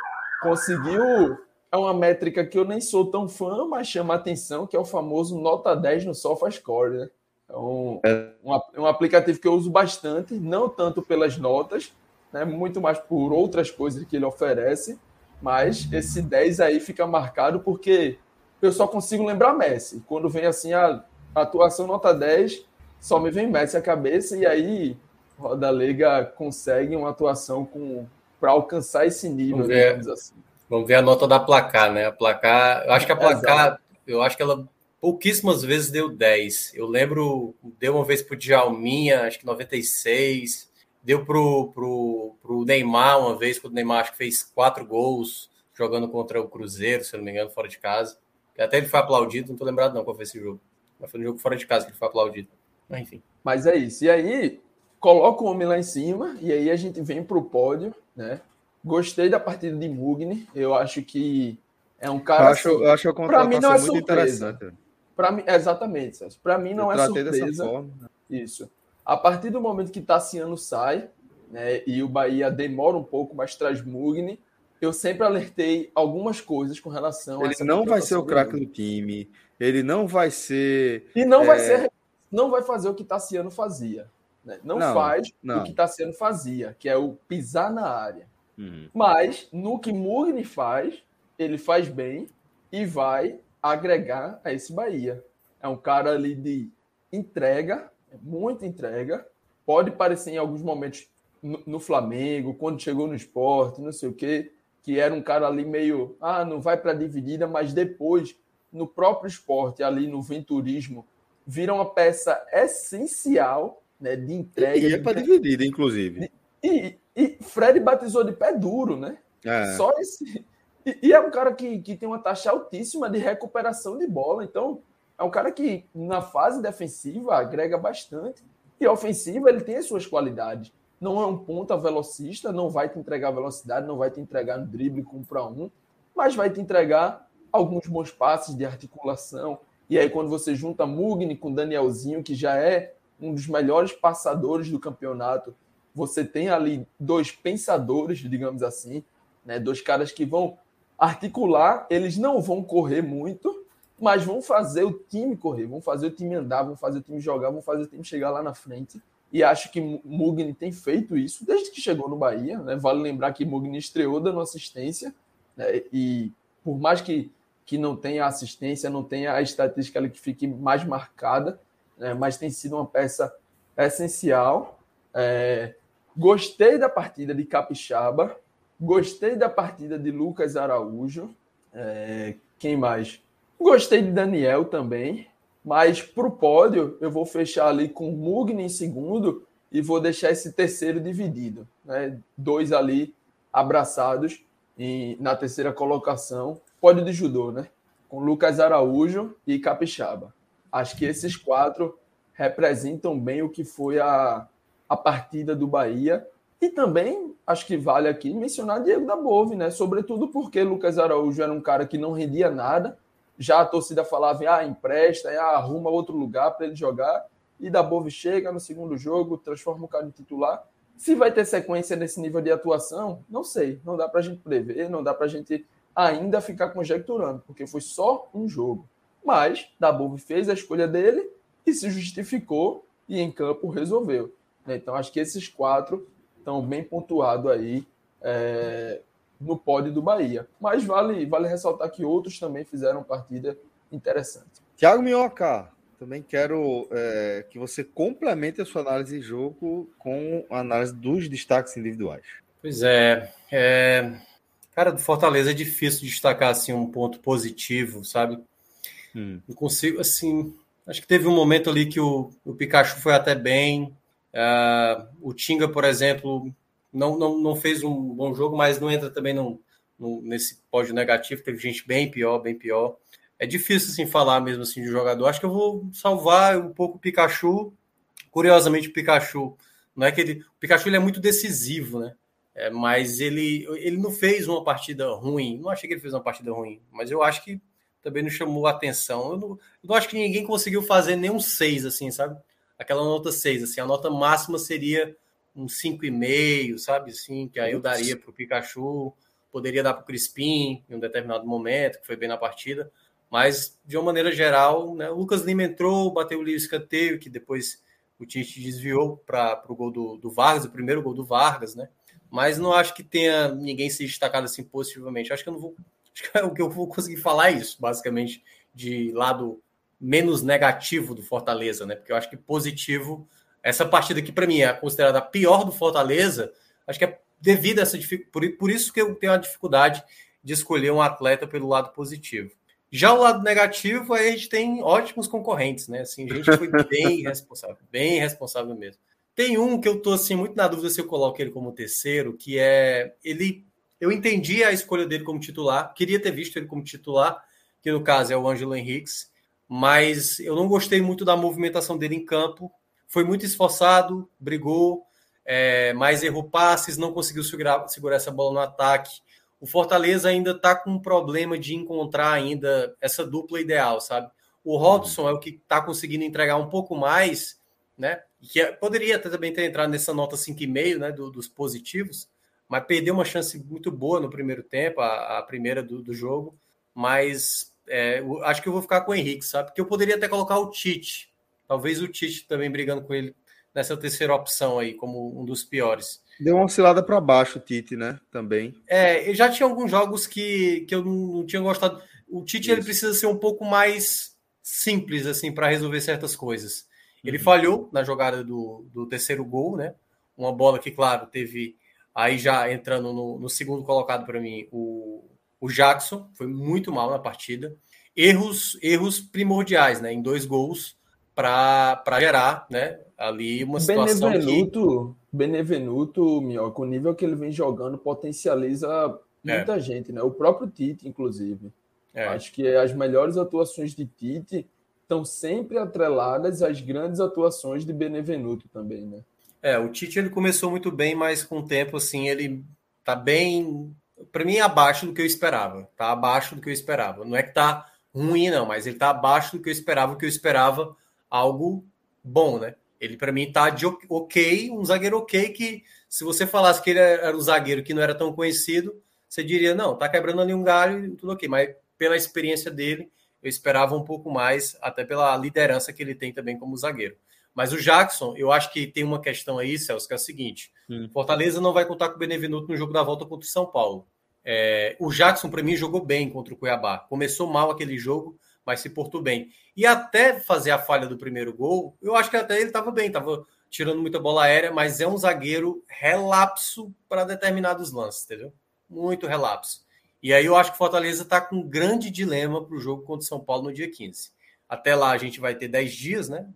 conseguiu. É uma métrica que eu nem sou tão fã, mas chama atenção, que é o famoso nota 10 no SofaScore, né? É um, um, um aplicativo que eu uso bastante, não tanto pelas notas, né, muito mais por outras coisas que ele oferece, mas esse 10 aí fica marcado porque eu só consigo lembrar Messi. Quando vem assim a, atuação nota 10, só me vem Messi à cabeça e aí Roda Liga consegue uma atuação com para alcançar esse nível, Vamos ver, assim. Vamos ver a nota da placar, né? A placar, eu acho que a placar, eu acho que ela pouquíssimas vezes deu 10. Eu lembro, deu uma vez para o Djalminha, acho que 96. Deu pro, pro, pro Neymar uma vez, quando o Neymar acho que fez quatro gols jogando contra o Cruzeiro, se eu não me engano, fora de casa. Até ele foi aplaudido, não tô lembrado não qual foi esse jogo. Mas foi no jogo fora de casa que ele foi aplaudido. Mas enfim. Mas é isso. E aí, coloca o homem lá em cima, e aí a gente vem pro pódio, né? Gostei da partida de Mugni. Eu acho que é um cara. Eu acho, assim, eu acho a para mim não é muito surpresa. interessante. Para mim, exatamente, Celso. Para mim não eu é surpresa. Forma. Isso. A partir do momento que Tassiano sai, né, e o Bahia demora um pouco, mas traz Mugni, eu sempre alertei algumas coisas com relação ele a Ele não vai ser o craque do time, ele não vai ser. E não é... vai ser. Não vai fazer o que Tassiano fazia. Né? Não, não, faz não. o que Tassiano fazia, que é o pisar na área. Uhum. Mas no que Mugni faz, ele faz bem e vai agregar a esse Bahia. É um cara ali de entrega, muita entrega. Pode parecer em alguns momentos no, no Flamengo, quando chegou no esporte, não sei o quê, que era um cara ali meio, ah, não vai para a dividida, mas depois, no próprio esporte, ali no venturismo, vira uma peça essencial né, de entrega. E é para dividida, inclusive. E, e, Fred batizou de pé duro, né? É. Só esse, e, e, é um cara que, que tem uma taxa altíssima de recuperação de bola. Então, é um cara que na fase defensiva agrega bastante. E ofensiva ele tem as suas qualidades. Não é um ponta velocista, não vai te entregar velocidade, não vai te entregar no drible com um para um, mas vai te entregar alguns bons passes de articulação. E aí, quando você junta Mugni com Danielzinho, que já é um dos melhores passadores do campeonato, você tem ali dois pensadores, digamos assim, né? dois caras que vão articular, eles não vão correr muito, mas vão fazer o time correr, vão fazer o time andar, vão fazer o time jogar, vão fazer o time chegar lá na frente. E acho que Mugni tem feito isso desde que chegou no Bahia. Né? Vale lembrar que Mugni estreou dando assistência, né? e por mais que, que não tenha assistência, não tenha a estatística ali que fique mais marcada, né? mas tem sido uma peça essencial. É... Gostei da partida de Capixaba, Gostei da partida de Lucas Araújo. É, quem mais? Gostei de Daniel também. Mas para o pódio, eu vou fechar ali com Mugni em segundo e vou deixar esse terceiro dividido. Né? Dois ali abraçados em, na terceira colocação. Pódio de judô, né? Com Lucas Araújo e Capixaba. Acho que esses quatro representam bem o que foi a, a partida do Bahia e também acho que vale aqui mencionar Diego da Bove, né? Sobretudo porque Lucas Araújo era um cara que não rendia nada. Já a torcida falava, ah, empresta, ah, arruma outro lugar para ele jogar. E da Bove chega no segundo jogo, transforma o cara em titular. Se vai ter sequência nesse nível de atuação, não sei. Não dá para a gente prever, não dá para a gente ainda ficar conjecturando, porque foi só um jogo. Mas Dabov fez a escolha dele e se justificou e em campo resolveu. Então acho que esses quatro então, bem pontuado aí é, no pódio do Bahia. Mas vale, vale ressaltar que outros também fizeram partida interessante. Tiago Minhoca, também quero é, que você complemente a sua análise de jogo com a análise dos destaques individuais. Pois é, é... Cara, do Fortaleza é difícil destacar assim um ponto positivo, sabe? Hum. Não consigo, assim. Acho que teve um momento ali que o, o Pikachu foi até bem, Uh, o Tinga, por exemplo, não, não, não fez um bom jogo, mas não entra também nesse pódio negativo. Teve gente bem pior, bem pior. É difícil assim falar mesmo assim de jogador. Acho que eu vou salvar um pouco o Pikachu. Curiosamente, o Pikachu não é que ele, o Pikachu ele é muito decisivo, né? É, mas ele, ele não fez uma partida ruim. Não achei que ele fez uma partida ruim, mas eu acho que também não chamou atenção. Eu não, eu não acho que ninguém conseguiu fazer nenhum seis, assim, sabe? aquela nota 6. Assim, a nota máxima seria um 5,5, sabe assim, que aí eu daria para o Pikachu, poderia dar para o Crispim em um determinado momento, que foi bem na partida, mas de uma maneira geral, né, o Lucas Lima entrou, bateu o escanteio, que depois o Tite desviou para o gol do, do, Vargas, o primeiro gol do Vargas, né? Mas não acho que tenha ninguém se destacado assim positivamente. Acho que eu não vou. Acho que é o que eu vou conseguir falar é isso, basicamente, de lado menos negativo do Fortaleza, né? Porque eu acho que positivo, essa partida que para mim é considerada a pior do Fortaleza, acho que é devido a essa por, por isso que eu tenho a dificuldade de escolher um atleta pelo lado positivo. Já o lado negativo, aí a gente tem ótimos concorrentes, né? Assim, a gente foi bem responsável, bem responsável mesmo. Tem um que eu tô assim muito na dúvida se eu coloco ele como terceiro, que é ele eu entendi a escolha dele como titular, queria ter visto ele como titular, que no caso é o Ângelo Henriques, mas eu não gostei muito da movimentação dele em campo. Foi muito esforçado, brigou, é, mas errou passes, não conseguiu segurar, segurar essa bola no ataque o Fortaleza ainda está com um problema de encontrar ainda essa dupla ideal, sabe? O Robson é o que está conseguindo entregar um pouco mais, né? Que é, poderia também ter entrado nessa nota 5,5, né? Do, dos positivos, mas perdeu uma chance muito boa no primeiro tempo, a, a primeira do, do, jogo. Mas é, acho que eu vou ficar com o Henrique, sabe? Porque eu poderia até colocar o Tite. Talvez o Tite também brigando com ele nessa terceira opção aí, como um dos piores. Deu uma oscilada para baixo o Tite, né? Também. É, já tinha alguns jogos que, que eu não tinha gostado. O Tite ele precisa ser um pouco mais simples assim para resolver certas coisas. Ele uhum. falhou na jogada do, do terceiro gol, né? Uma bola que, claro, teve aí já entrando no, no segundo colocado para mim, o, o Jackson foi muito mal na partida. Erros, erros primordiais, né? Em dois gols para gerar, né? Ali uma situação Benevenuto, que... Benevenuto, Minhoca, o nível que ele vem jogando potencializa muita é. gente, né? O próprio Tite, inclusive. É. Acho que as melhores atuações de Tite estão sempre atreladas às grandes atuações de Benevenuto também, né? É, o Tite ele começou muito bem, mas com o tempo assim ele tá bem, para mim abaixo do que eu esperava. Tá abaixo do que eu esperava. Não é que tá ruim não, mas ele tá abaixo do que eu esperava, o que eu esperava algo bom, né? Ele, para mim, tá de ok, um zagueiro ok, que se você falasse que ele era um zagueiro que não era tão conhecido, você diria, não, tá quebrando ali um galho e tudo ok. Mas pela experiência dele, eu esperava um pouco mais, até pela liderança que ele tem também como zagueiro. Mas o Jackson, eu acho que tem uma questão aí, Celso, que é o seguinte: hum. Fortaleza não vai contar com o Benevenuto no jogo da volta contra o São Paulo. É, o Jackson, para mim, jogou bem contra o Cuiabá. Começou mal aquele jogo, mas se portou bem. E até fazer a falha do primeiro gol, eu acho que até ele estava bem, estava tirando muita bola aérea, mas é um zagueiro relapso para determinados lances, entendeu? Muito relapso. E aí eu acho que o Fortaleza está com um grande dilema para o jogo contra o São Paulo no dia 15. Até lá a gente vai ter 10 dias, né?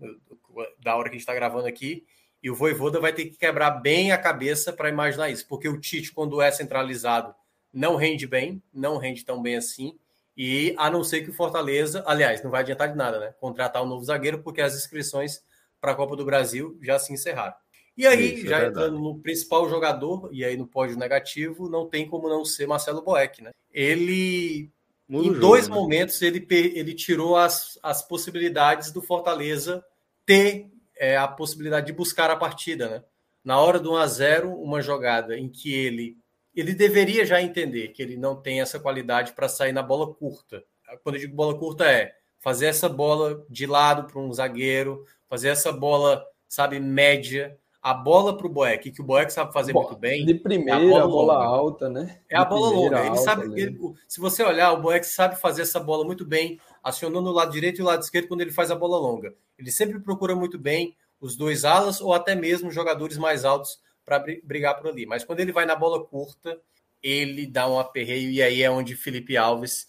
Da hora que a gente está gravando aqui. E o Voivoda vai ter que quebrar bem a cabeça para imaginar isso. Porque o Tite, quando é centralizado, não rende bem, não rende tão bem assim. E a não ser que o Fortaleza, aliás, não vai adiantar de nada, né? Contratar um novo zagueiro, porque as inscrições para a Copa do Brasil já se encerraram. E aí, Isso, é já é entrando no principal jogador, e aí no pódio negativo, não tem como não ser Marcelo Boeck, né? Ele, em jogo, dois né? momentos, ele, ele tirou as, as possibilidades do Fortaleza ter é, a possibilidade de buscar a partida, né? Na hora do 1 a 0 uma jogada em que ele ele deveria já entender que ele não tem essa qualidade para sair na bola curta. Quando eu digo bola curta é fazer essa bola de lado para um zagueiro, fazer essa bola, sabe, média, a bola para o Boeck, que o Boeck sabe fazer muito bem. De primeira, é a bola, a bola alta, né? É a bola longa. Ele sabe, ele, se você olhar, o Boeck sabe fazer essa bola muito bem, acionando o lado direito e o lado esquerdo quando ele faz a bola longa. Ele sempre procura muito bem os dois alas ou até mesmo jogadores mais altos para brigar por ali. Mas quando ele vai na bola curta, ele dá um aperreio e aí é onde Felipe Alves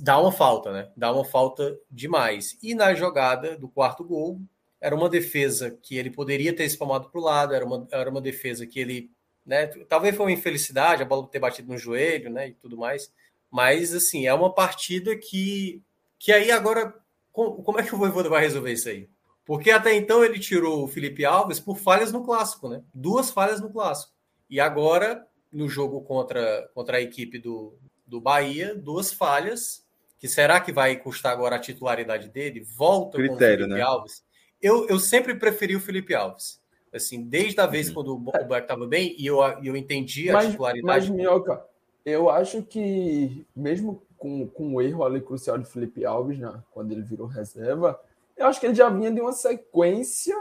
dá uma falta, né? Dá uma falta demais. E na jogada do quarto gol, era uma defesa que ele poderia ter espalmado para o lado, era uma, era uma defesa que ele, né? Talvez foi uma infelicidade, a bola ter batido no joelho, né? E tudo mais. Mas, assim, é uma partida que, que aí agora, como é que o Voivoda vai resolver isso aí? Porque até então ele tirou o Felipe Alves por falhas no clássico, né? Duas falhas no clássico. E agora, no jogo contra, contra a equipe do, do Bahia, duas falhas. Que será que vai custar agora a titularidade dele? Volta Critério, com o Felipe né? Alves. Eu, eu sempre preferi o Felipe Alves. Assim, desde a vez uhum. quando o Boeck estava bem, e eu, eu entendi a mas, titularidade. Mas, Minhoca, eu acho que, mesmo com, com o erro ali crucial de Felipe Alves, né, quando ele virou reserva, eu acho que ele já vinha de uma sequência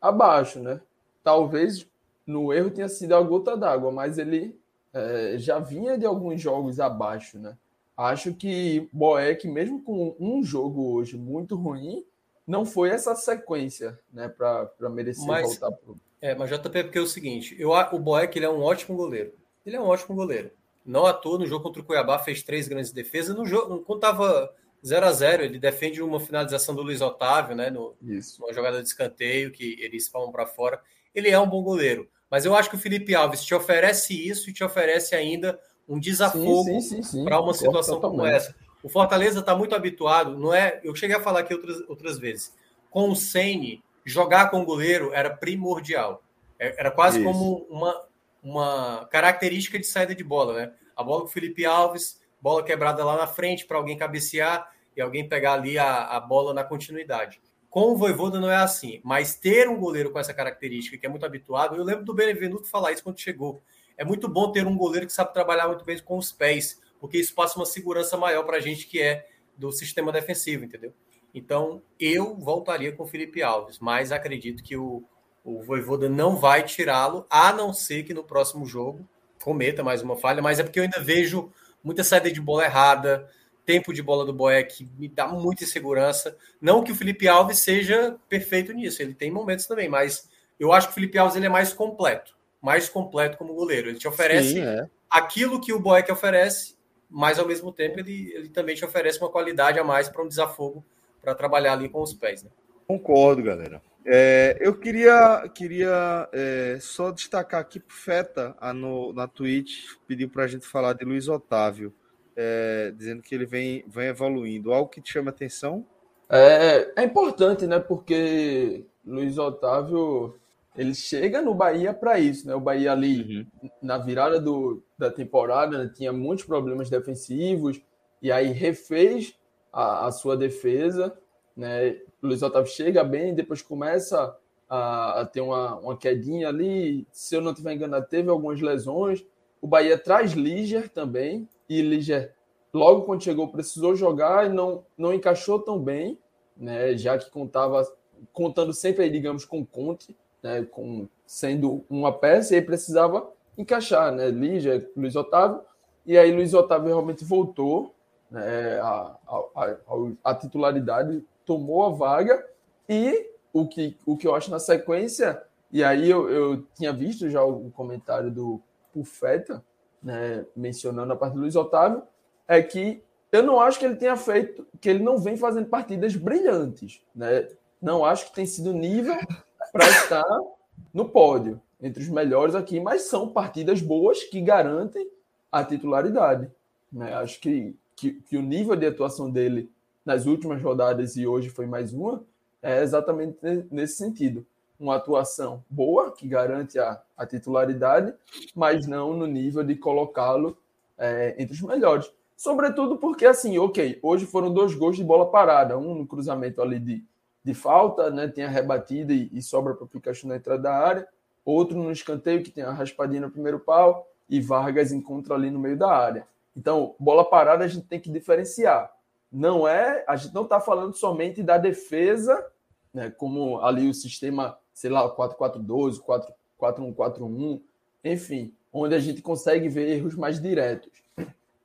abaixo, né? Talvez no erro tenha sido a gota d'água, mas ele é, já vinha de alguns jogos abaixo, né? Acho que Boeck, mesmo com um jogo hoje muito ruim, não foi essa sequência, né, para merecer mas, voltar pro. É, mas JP, porque é o seguinte, eu, o Boeck ele é um ótimo goleiro. Ele é um ótimo goleiro. Não à toa, no jogo contra o Cuiabá, fez três grandes defesas. No jogo, quando estava 0 a 0 ele defende uma finalização do Luiz Otávio, né? No, Isso. Numa jogada de escanteio, que eles falam para fora. Ele é um bom goleiro. Mas eu acho que o Felipe Alves te oferece isso e te oferece ainda um desafogo para uma situação como essa. O Fortaleza está muito habituado, não é? Eu cheguei a falar aqui outras, outras vezes. Com o Sene, jogar com o goleiro era primordial. É, era quase Isso. como uma, uma característica de saída de bola, né? A bola com o Felipe Alves, bola quebrada lá na frente para alguém cabecear e alguém pegar ali a, a bola na continuidade. Com o Voivoda não é assim, mas ter um goleiro com essa característica, que é muito habituado, eu lembro do Benevenuto falar isso quando chegou. É muito bom ter um goleiro que sabe trabalhar muito bem com os pés, porque isso passa uma segurança maior para a gente que é do sistema defensivo, entendeu? Então, eu voltaria com o Felipe Alves, mas acredito que o, o Voivoda não vai tirá-lo, a não ser que no próximo jogo cometa mais uma falha, mas é porque eu ainda vejo muita saída de bola errada, tempo de bola do Boeck me dá muita insegurança. Não que o Felipe Alves seja perfeito nisso, ele tem momentos também, mas eu acho que o Felipe Alves ele é mais completo, mais completo como goleiro. Ele te oferece Sim, é. aquilo que o Boeck oferece, mas ao mesmo tempo ele, ele também te oferece uma qualidade a mais para um desafogo para trabalhar ali com os pés. Né? Concordo, galera. É, eu queria, queria é, só destacar aqui para Feta a no, na Twitch, pediu para a gente falar de Luiz Otávio, é, dizendo que ele vem, vem evoluindo. Algo que te chama atenção? É, é importante, né? Porque Luiz Otávio ele chega no Bahia para isso, né? O Bahia ali uhum. na virada do, da temporada né, tinha muitos problemas defensivos e aí refez a, a sua defesa, né? O Luiz Otávio chega bem, depois começa a, a ter uma, uma quedinha ali. Se eu não estiver enganado, teve algumas lesões. O Bahia traz Liger também, e Liger, logo quando chegou, precisou jogar e não, não encaixou tão bem, né? Já que contava, contando sempre aí, digamos, com Conte, né? Com, sendo uma peça, e aí precisava encaixar, né? Liger, Luiz Otávio, e aí Luiz Otávio realmente voltou né, a, a, a, a titularidade tomou a vaga e o que, o que eu acho na sequência, e aí eu, eu tinha visto já o comentário do Pufeta, né, mencionando a parte do Luiz Otávio, é que eu não acho que ele tenha feito, que ele não vem fazendo partidas brilhantes, né? Não acho que tem sido nível para estar no pódio, entre os melhores aqui, mas são partidas boas que garantem a titularidade. Né? Acho que, que, que o nível de atuação dele nas últimas rodadas e hoje foi mais uma, é exatamente nesse sentido. Uma atuação boa, que garante a, a titularidade, mas não no nível de colocá-lo é, entre os melhores. Sobretudo porque, assim, ok, hoje foram dois gols de bola parada, um no cruzamento ali de, de falta, né, tem a rebatida e, e sobra para o Pikachu na entrada da área, outro no escanteio que tem a raspadinha no primeiro pau e Vargas encontra ali no meio da área. Então, bola parada a gente tem que diferenciar não é, a gente não está falando somente da defesa, né, como ali o sistema, sei lá, 4-4-2, 4-1-4-1, enfim, onde a gente consegue ver erros mais diretos.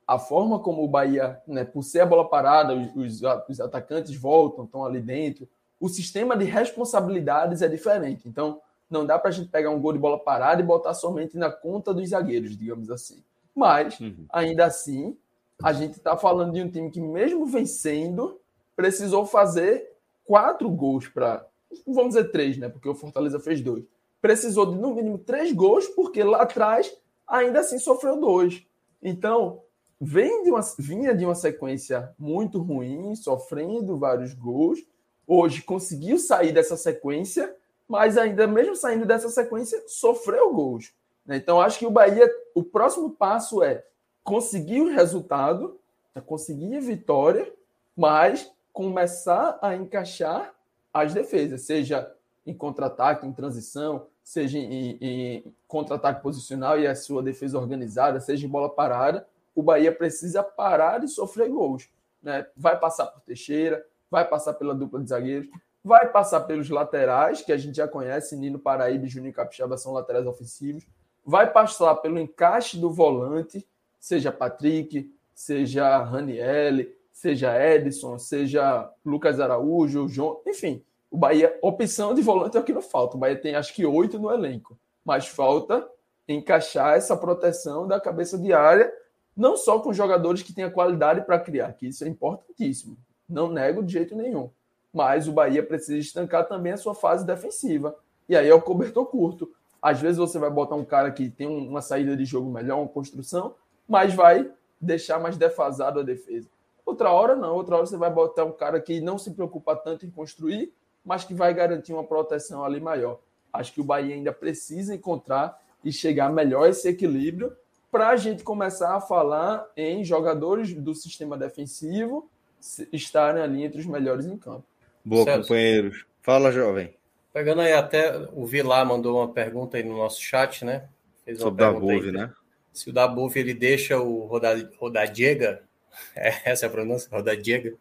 A forma como o Bahia, né, por ser a bola parada, os, os atacantes voltam, estão ali dentro, o sistema de responsabilidades é diferente. Então, não dá para a gente pegar um gol de bola parada e botar somente na conta dos zagueiros, digamos assim. Mas, uhum. ainda assim, a gente está falando de um time que, mesmo vencendo, precisou fazer quatro gols para. Vamos dizer três, né? Porque o Fortaleza fez dois. Precisou de no mínimo três gols, porque lá atrás ainda assim sofreu dois. Então, vem de uma, vinha de uma sequência muito ruim, sofrendo vários gols. Hoje conseguiu sair dessa sequência, mas ainda mesmo saindo dessa sequência, sofreu gols. Né? Então, acho que o Bahia, o próximo passo é conseguir o resultado, é conseguir a vitória, mas começar a encaixar as defesas, seja em contra-ataque, em transição, seja em, em contra-ataque posicional e a sua defesa organizada, seja em bola parada, o Bahia precisa parar de sofrer gols. Né? Vai passar por Teixeira, vai passar pela dupla de zagueiros, vai passar pelos laterais, que a gente já conhece, Nino Paraíba e Juninho Capixaba são laterais ofensivos, vai passar pelo encaixe do volante, seja Patrick, seja Raniel, seja Edson, seja Lucas Araújo, João, enfim, o Bahia, opção de volante é o que não falta. O Bahia tem acho que oito no elenco, mas falta encaixar essa proteção da cabeça de área, não só com jogadores que tenham qualidade para criar, que isso é importantíssimo. Não nego de jeito nenhum mas o Bahia precisa estancar também a sua fase defensiva. E aí é o cobertor curto. Às vezes você vai botar um cara que tem uma saída de jogo melhor, uma construção, mas vai deixar mais defasado a defesa. Outra hora não, outra hora você vai botar um cara que não se preocupa tanto em construir, mas que vai garantir uma proteção ali maior. Acho que o Bahia ainda precisa encontrar e chegar melhor esse equilíbrio para a gente começar a falar em jogadores do sistema defensivo estarem ali entre os melhores em campo. Boa, Celso. companheiros. Fala, jovem. Pegando aí até o Vilar mandou uma pergunta aí no nosso chat, né? Fez uma Sobre o Dabove, né? Se o Dabove ele deixa o Rodadiega, é, essa é a pronúncia, Rodadiega,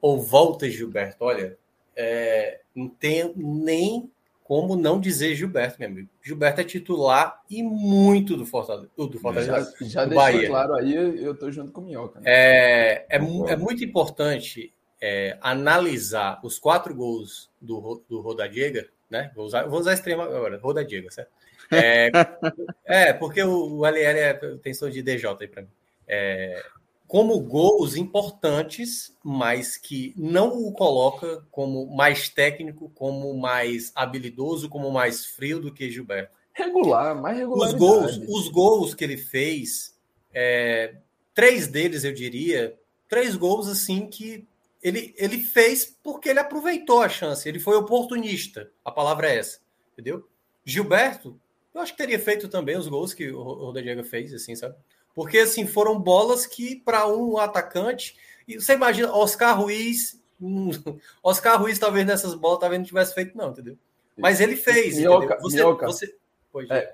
ou volta Gilberto, olha, é, não tem nem como não dizer Gilberto, meu amigo. Gilberto é titular e muito do Fortaleza. Do Fortaleza já já deixou Bahia. claro aí, eu tô junto com o Minhoca. Né? É, é, é muito importante é, analisar os quatro gols do, do Rodadiega, né? Vou usar, vou usar extrema agora, Rodadiega, certo? É, é porque o, o LL é, tem som de DJ aí para mim. É, como gols importantes, mas que não o coloca como mais técnico, como mais habilidoso, como mais frio do que Gilberto. Regular, mais regular. Os gols, os gols que ele fez, é, três deles eu diria, três gols assim que ele, ele fez porque ele aproveitou a chance, ele foi oportunista. A palavra é essa, entendeu? Gilberto, eu acho que teria feito também os gols que o Rodrigo fez, assim, sabe? Porque, assim, foram bolas que, para um atacante, e você imagina, Oscar Ruiz, hum, Oscar Ruiz talvez nessas bolas talvez não tivesse feito, não, entendeu? Mas ele fez, Minhoca? Você, Minhoca, você... É,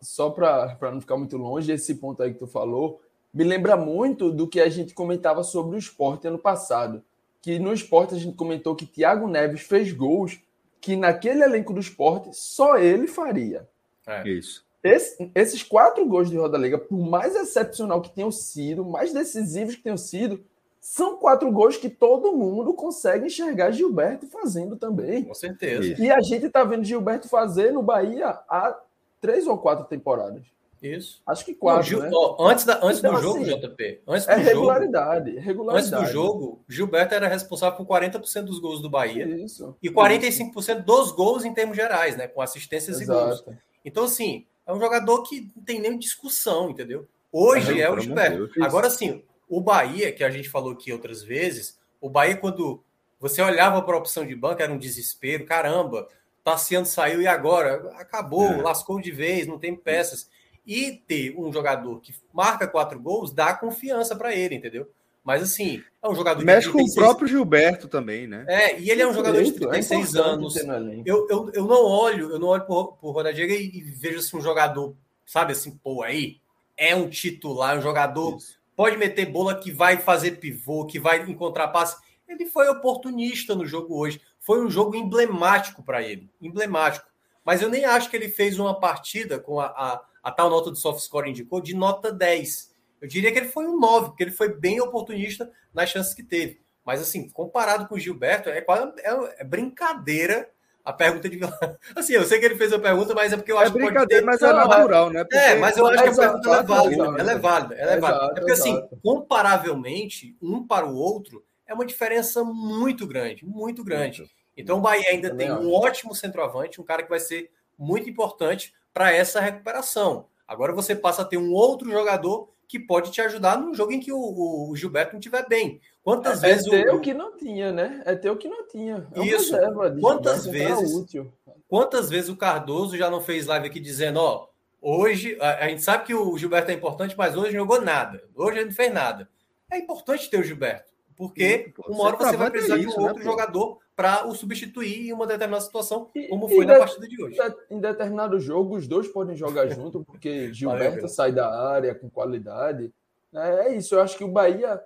só para não ficar muito longe, esse ponto aí que tu falou, me lembra muito do que a gente comentava sobre o esporte ano passado. Que no esporte a gente comentou que Thiago Neves fez gols que naquele elenco do esporte só ele faria. É. Isso. Esse, esses quatro gols de Roda Liga, por mais excepcional que tenham sido, mais decisivos que tenham sido, são quatro gols que todo mundo consegue enxergar Gilberto fazendo também. Com certeza. E a gente está vendo Gilberto fazer no Bahia há três ou quatro temporadas. Isso. Acho que quatro. Não, né? ó, antes da, antes então, do jogo, assim, JP. Antes é do é regularidade, jogo, regularidade. Antes do jogo, Gilberto era responsável por 40% dos gols do Bahia. Isso. E 45% isso. dos gols em termos gerais, né? Com assistências Exato. e gols. Então, assim, é um jogador que não tem nem discussão, entendeu? Hoje é, é o Gilberto. Agora, sim, o Bahia, que a gente falou aqui outras vezes, o Bahia, quando você olhava para a opção de banco, era um desespero. Caramba, Tassiano saiu e agora? Acabou, é. lascou de vez, não tem peças. E ter um jogador que marca quatro gols dá confiança para ele, entendeu? Mas assim, é um jogador Mexe de 36... com o próprio Gilberto também, né? É, e ele é um jogador de 36 é anos. Eu, eu, eu não olho, eu não olho por, por Rodadiega e, e vejo assim um jogador, sabe assim, pô, aí é um titular, um jogador Isso. pode meter bola que vai fazer pivô, que vai encontrar passe. Ele foi oportunista no jogo hoje. Foi um jogo emblemático para ele, emblemático. Mas eu nem acho que ele fez uma partida com a, a a tal nota do soft score indicou, de nota 10. Eu diria que ele foi um 9, porque ele foi bem oportunista nas chances que teve. Mas, assim, comparado com o Gilberto, é quase é, é brincadeira a pergunta de Assim, eu sei que ele fez a pergunta, mas é porque eu é acho é brincadeira, que. mas é natural, né? Porque... É, mas eu acho que a pergunta é válida. Ela é válida. Ela é válida. É porque, assim, comparavelmente, um para o outro, é uma diferença muito grande, muito grande. Então, o Bahia ainda tem um ótimo centroavante, um cara que vai ser muito importante para essa recuperação. Agora você passa a ter um outro jogador que pode te ajudar num jogo em que o, o Gilberto não estiver bem. Quantas é, vezes é ter o... o que não tinha, né? É ter o que não tinha. É Isso. quantas vezes? Quantas vezes o Cardoso já não fez live aqui dizendo, ó, hoje a, a gente sabe que o Gilberto é importante, mas hoje não jogou nada. Hoje ele não fez nada. É importante ter o Gilberto, porque uma hora você vai precisar de um outro né, jogador para o substituir em uma determinada situação, como foi na partida de hoje. Em determinado jogo, os dois podem jogar junto, porque Gilberto sai da área com qualidade. É, é isso, eu acho que o Bahia,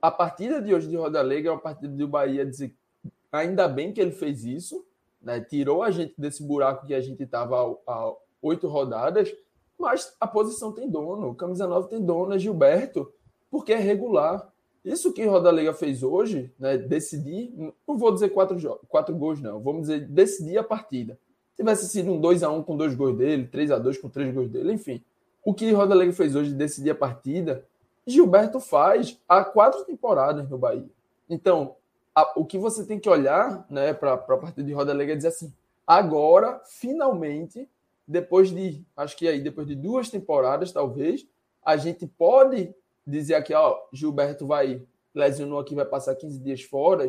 a partida de hoje de Roda Alegre é uma partida do Bahia dizer ainda bem que ele fez isso, né? tirou a gente desse buraco que a gente estava há oito rodadas, mas a posição tem dono, camisa 9 tem dono, é Gilberto, porque é regular. Isso que Roda Liga fez hoje, né, decidir, não vou dizer quatro, quatro gols, não, vamos dizer decidir a partida. Tivesse sido um 2 a 1 com dois gols dele, 3 a 2 com três gols dele, enfim. O que Roda Liga fez hoje de decidir a partida, Gilberto faz há quatro temporadas no Bahia. Então, a, o que você tem que olhar né, para a partida de Roda Liga é dizer assim: agora, finalmente, depois de, acho que aí, depois de duas temporadas, talvez, a gente pode dizer aqui, ó, Gilberto vai, lesionou aqui, vai passar 15 dias fora,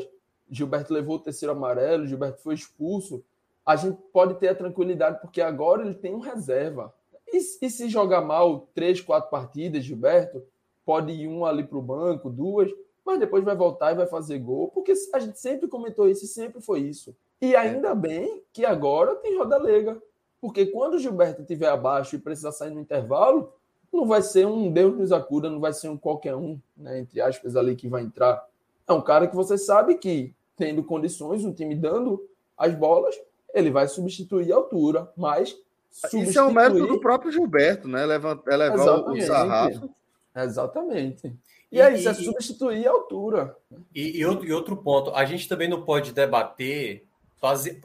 Gilberto levou o terceiro amarelo, Gilberto foi expulso, a gente pode ter a tranquilidade, porque agora ele tem um reserva. E, e se jogar mal três, quatro partidas, Gilberto, pode ir um ali para o banco, duas, mas depois vai voltar e vai fazer gol, porque a gente sempre comentou isso e sempre foi isso. E ainda bem que agora tem roda lega. Porque quando o Gilberto estiver abaixo e precisar sair no intervalo, não vai ser um Deus nos acuda, não vai ser um qualquer um, né, entre aspas, ali que vai entrar. É um cara que você sabe que, tendo condições, um time dando as bolas, ele vai substituir a altura, mas. Substituir... Isso é um mérito do próprio Gilberto, né? Levantar, elevar Exatamente. o sarrafo. Exatamente. E, e é isso, é substituir a altura. E, e, outro, e outro ponto, a gente também não pode debater fazer,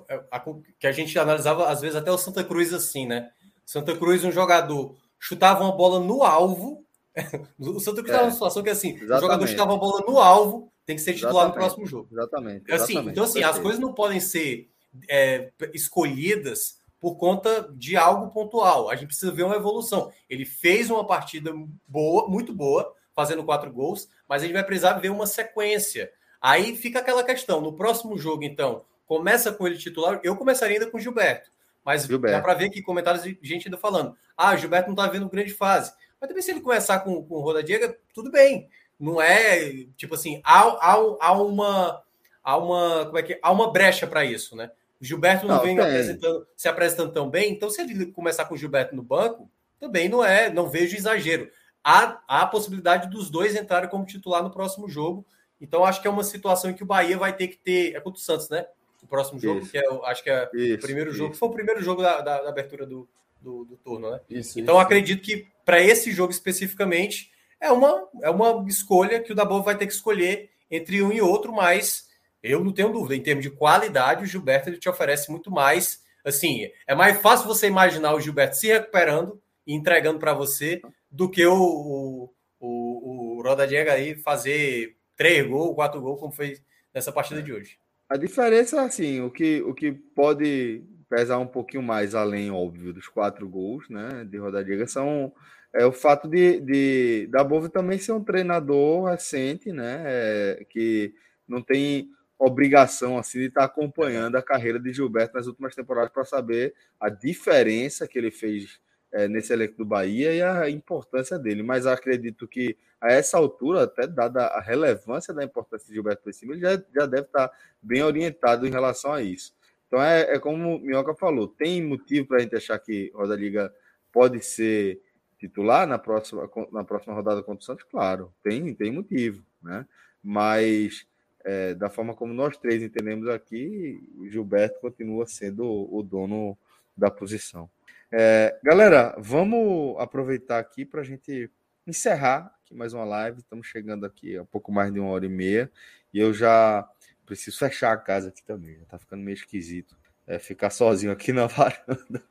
que a gente analisava às vezes até o Santa Cruz assim, né? Santa Cruz, um jogador chutava uma bola no alvo. o Santa Cruz estava é, numa situação que assim, exatamente. o jogador chutava uma bola no alvo, tem que ser titular exatamente, no próximo jogo. Exatamente. Assim, então, assim, as coisas não podem ser é, escolhidas por conta de algo pontual. A gente precisa ver uma evolução. Ele fez uma partida boa, muito boa, fazendo quatro gols, mas a gente vai precisar ver uma sequência. Aí fica aquela questão. No próximo jogo, então, começa com ele titular. Eu começaria ainda com o Gilberto. Mas Gilberto. dá para ver aqui comentários de gente ainda falando: ah, Gilberto não está vendo grande fase. Mas também, se ele começar com, com o Roda Diego, tudo bem. Não é tipo assim, há, há, há uma. Há uma, como é que, há uma brecha para isso, né? O Gilberto não, não vem apresentando, se apresentando tão bem, então se ele começar com o Gilberto no banco, também não é, não vejo exagero. Há, há a possibilidade dos dois entrarem como titular no próximo jogo. Então acho que é uma situação em que o Bahia vai ter que ter. É contra o Santos, né? Próximo jogo, isso. que é, acho que é isso, o primeiro isso. jogo, foi o primeiro jogo da, da, da abertura do, do, do, turno, né? então acredito que para esse jogo especificamente é uma, é uma escolha que o Dabo vai ter que escolher entre um e outro, mas eu não tenho dúvida, em termos de qualidade, o Gilberto ele te oferece muito mais. Assim, é mais fácil você imaginar o Gilberto se recuperando e entregando para você do que o, o, o, o Roda Diego aí fazer três gols, quatro gols, como foi nessa partida de hoje. A diferença, assim, o que, o que pode pesar um pouquinho mais além, óbvio, dos quatro gols, né, de Rodadiga, são é o fato de, de da Bove também ser um treinador recente, né, é, que não tem obrigação assim de estar acompanhando a carreira de Gilberto nas últimas temporadas para saber a diferença que ele fez é, nesse elenco do Bahia e a importância dele. Mas acredito que a essa altura, até dada a relevância da importância de Gilberto por cima, ele já, já deve estar bem orientado em relação a isso. Então é, é como o Minhoca falou, tem motivo para a gente achar que Roda Liga pode ser titular na próxima, na próxima rodada contra o Santos? Claro, tem, tem motivo, né? Mas é, da forma como nós três entendemos aqui, Gilberto continua sendo o, o dono da posição. É, galera, vamos aproveitar aqui para a gente encerrar aqui mais uma live. Estamos chegando aqui a pouco mais de uma hora e meia. E eu já preciso fechar a casa aqui também. Já tá ficando meio esquisito. É, ficar sozinho aqui na varanda.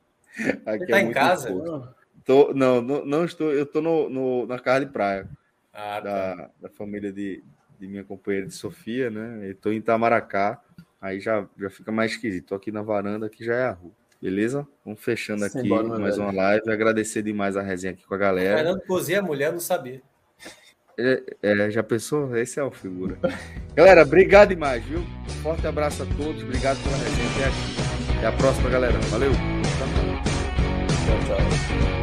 Aqui Você tá é em casa? Tô, não, não, não, estou. Eu estou no, no, na casa de praia. Ah, da, tá. da família de, de minha companheira de Sofia, né? Estou em Itamaracá. Aí já, já fica mais esquisito. Estou aqui na varanda, que já é a rua. Beleza? Vamos fechando aqui Sim, mais uma live. Agradecer demais a resenha aqui com a galera. Fernando Cozinha, a mulher não sabia. É, é, já pensou? Esse é o figura. galera, obrigado demais, viu? forte abraço a todos. Obrigado pela resenha até aqui. Até a próxima, galera. Valeu. Tchau, tchau.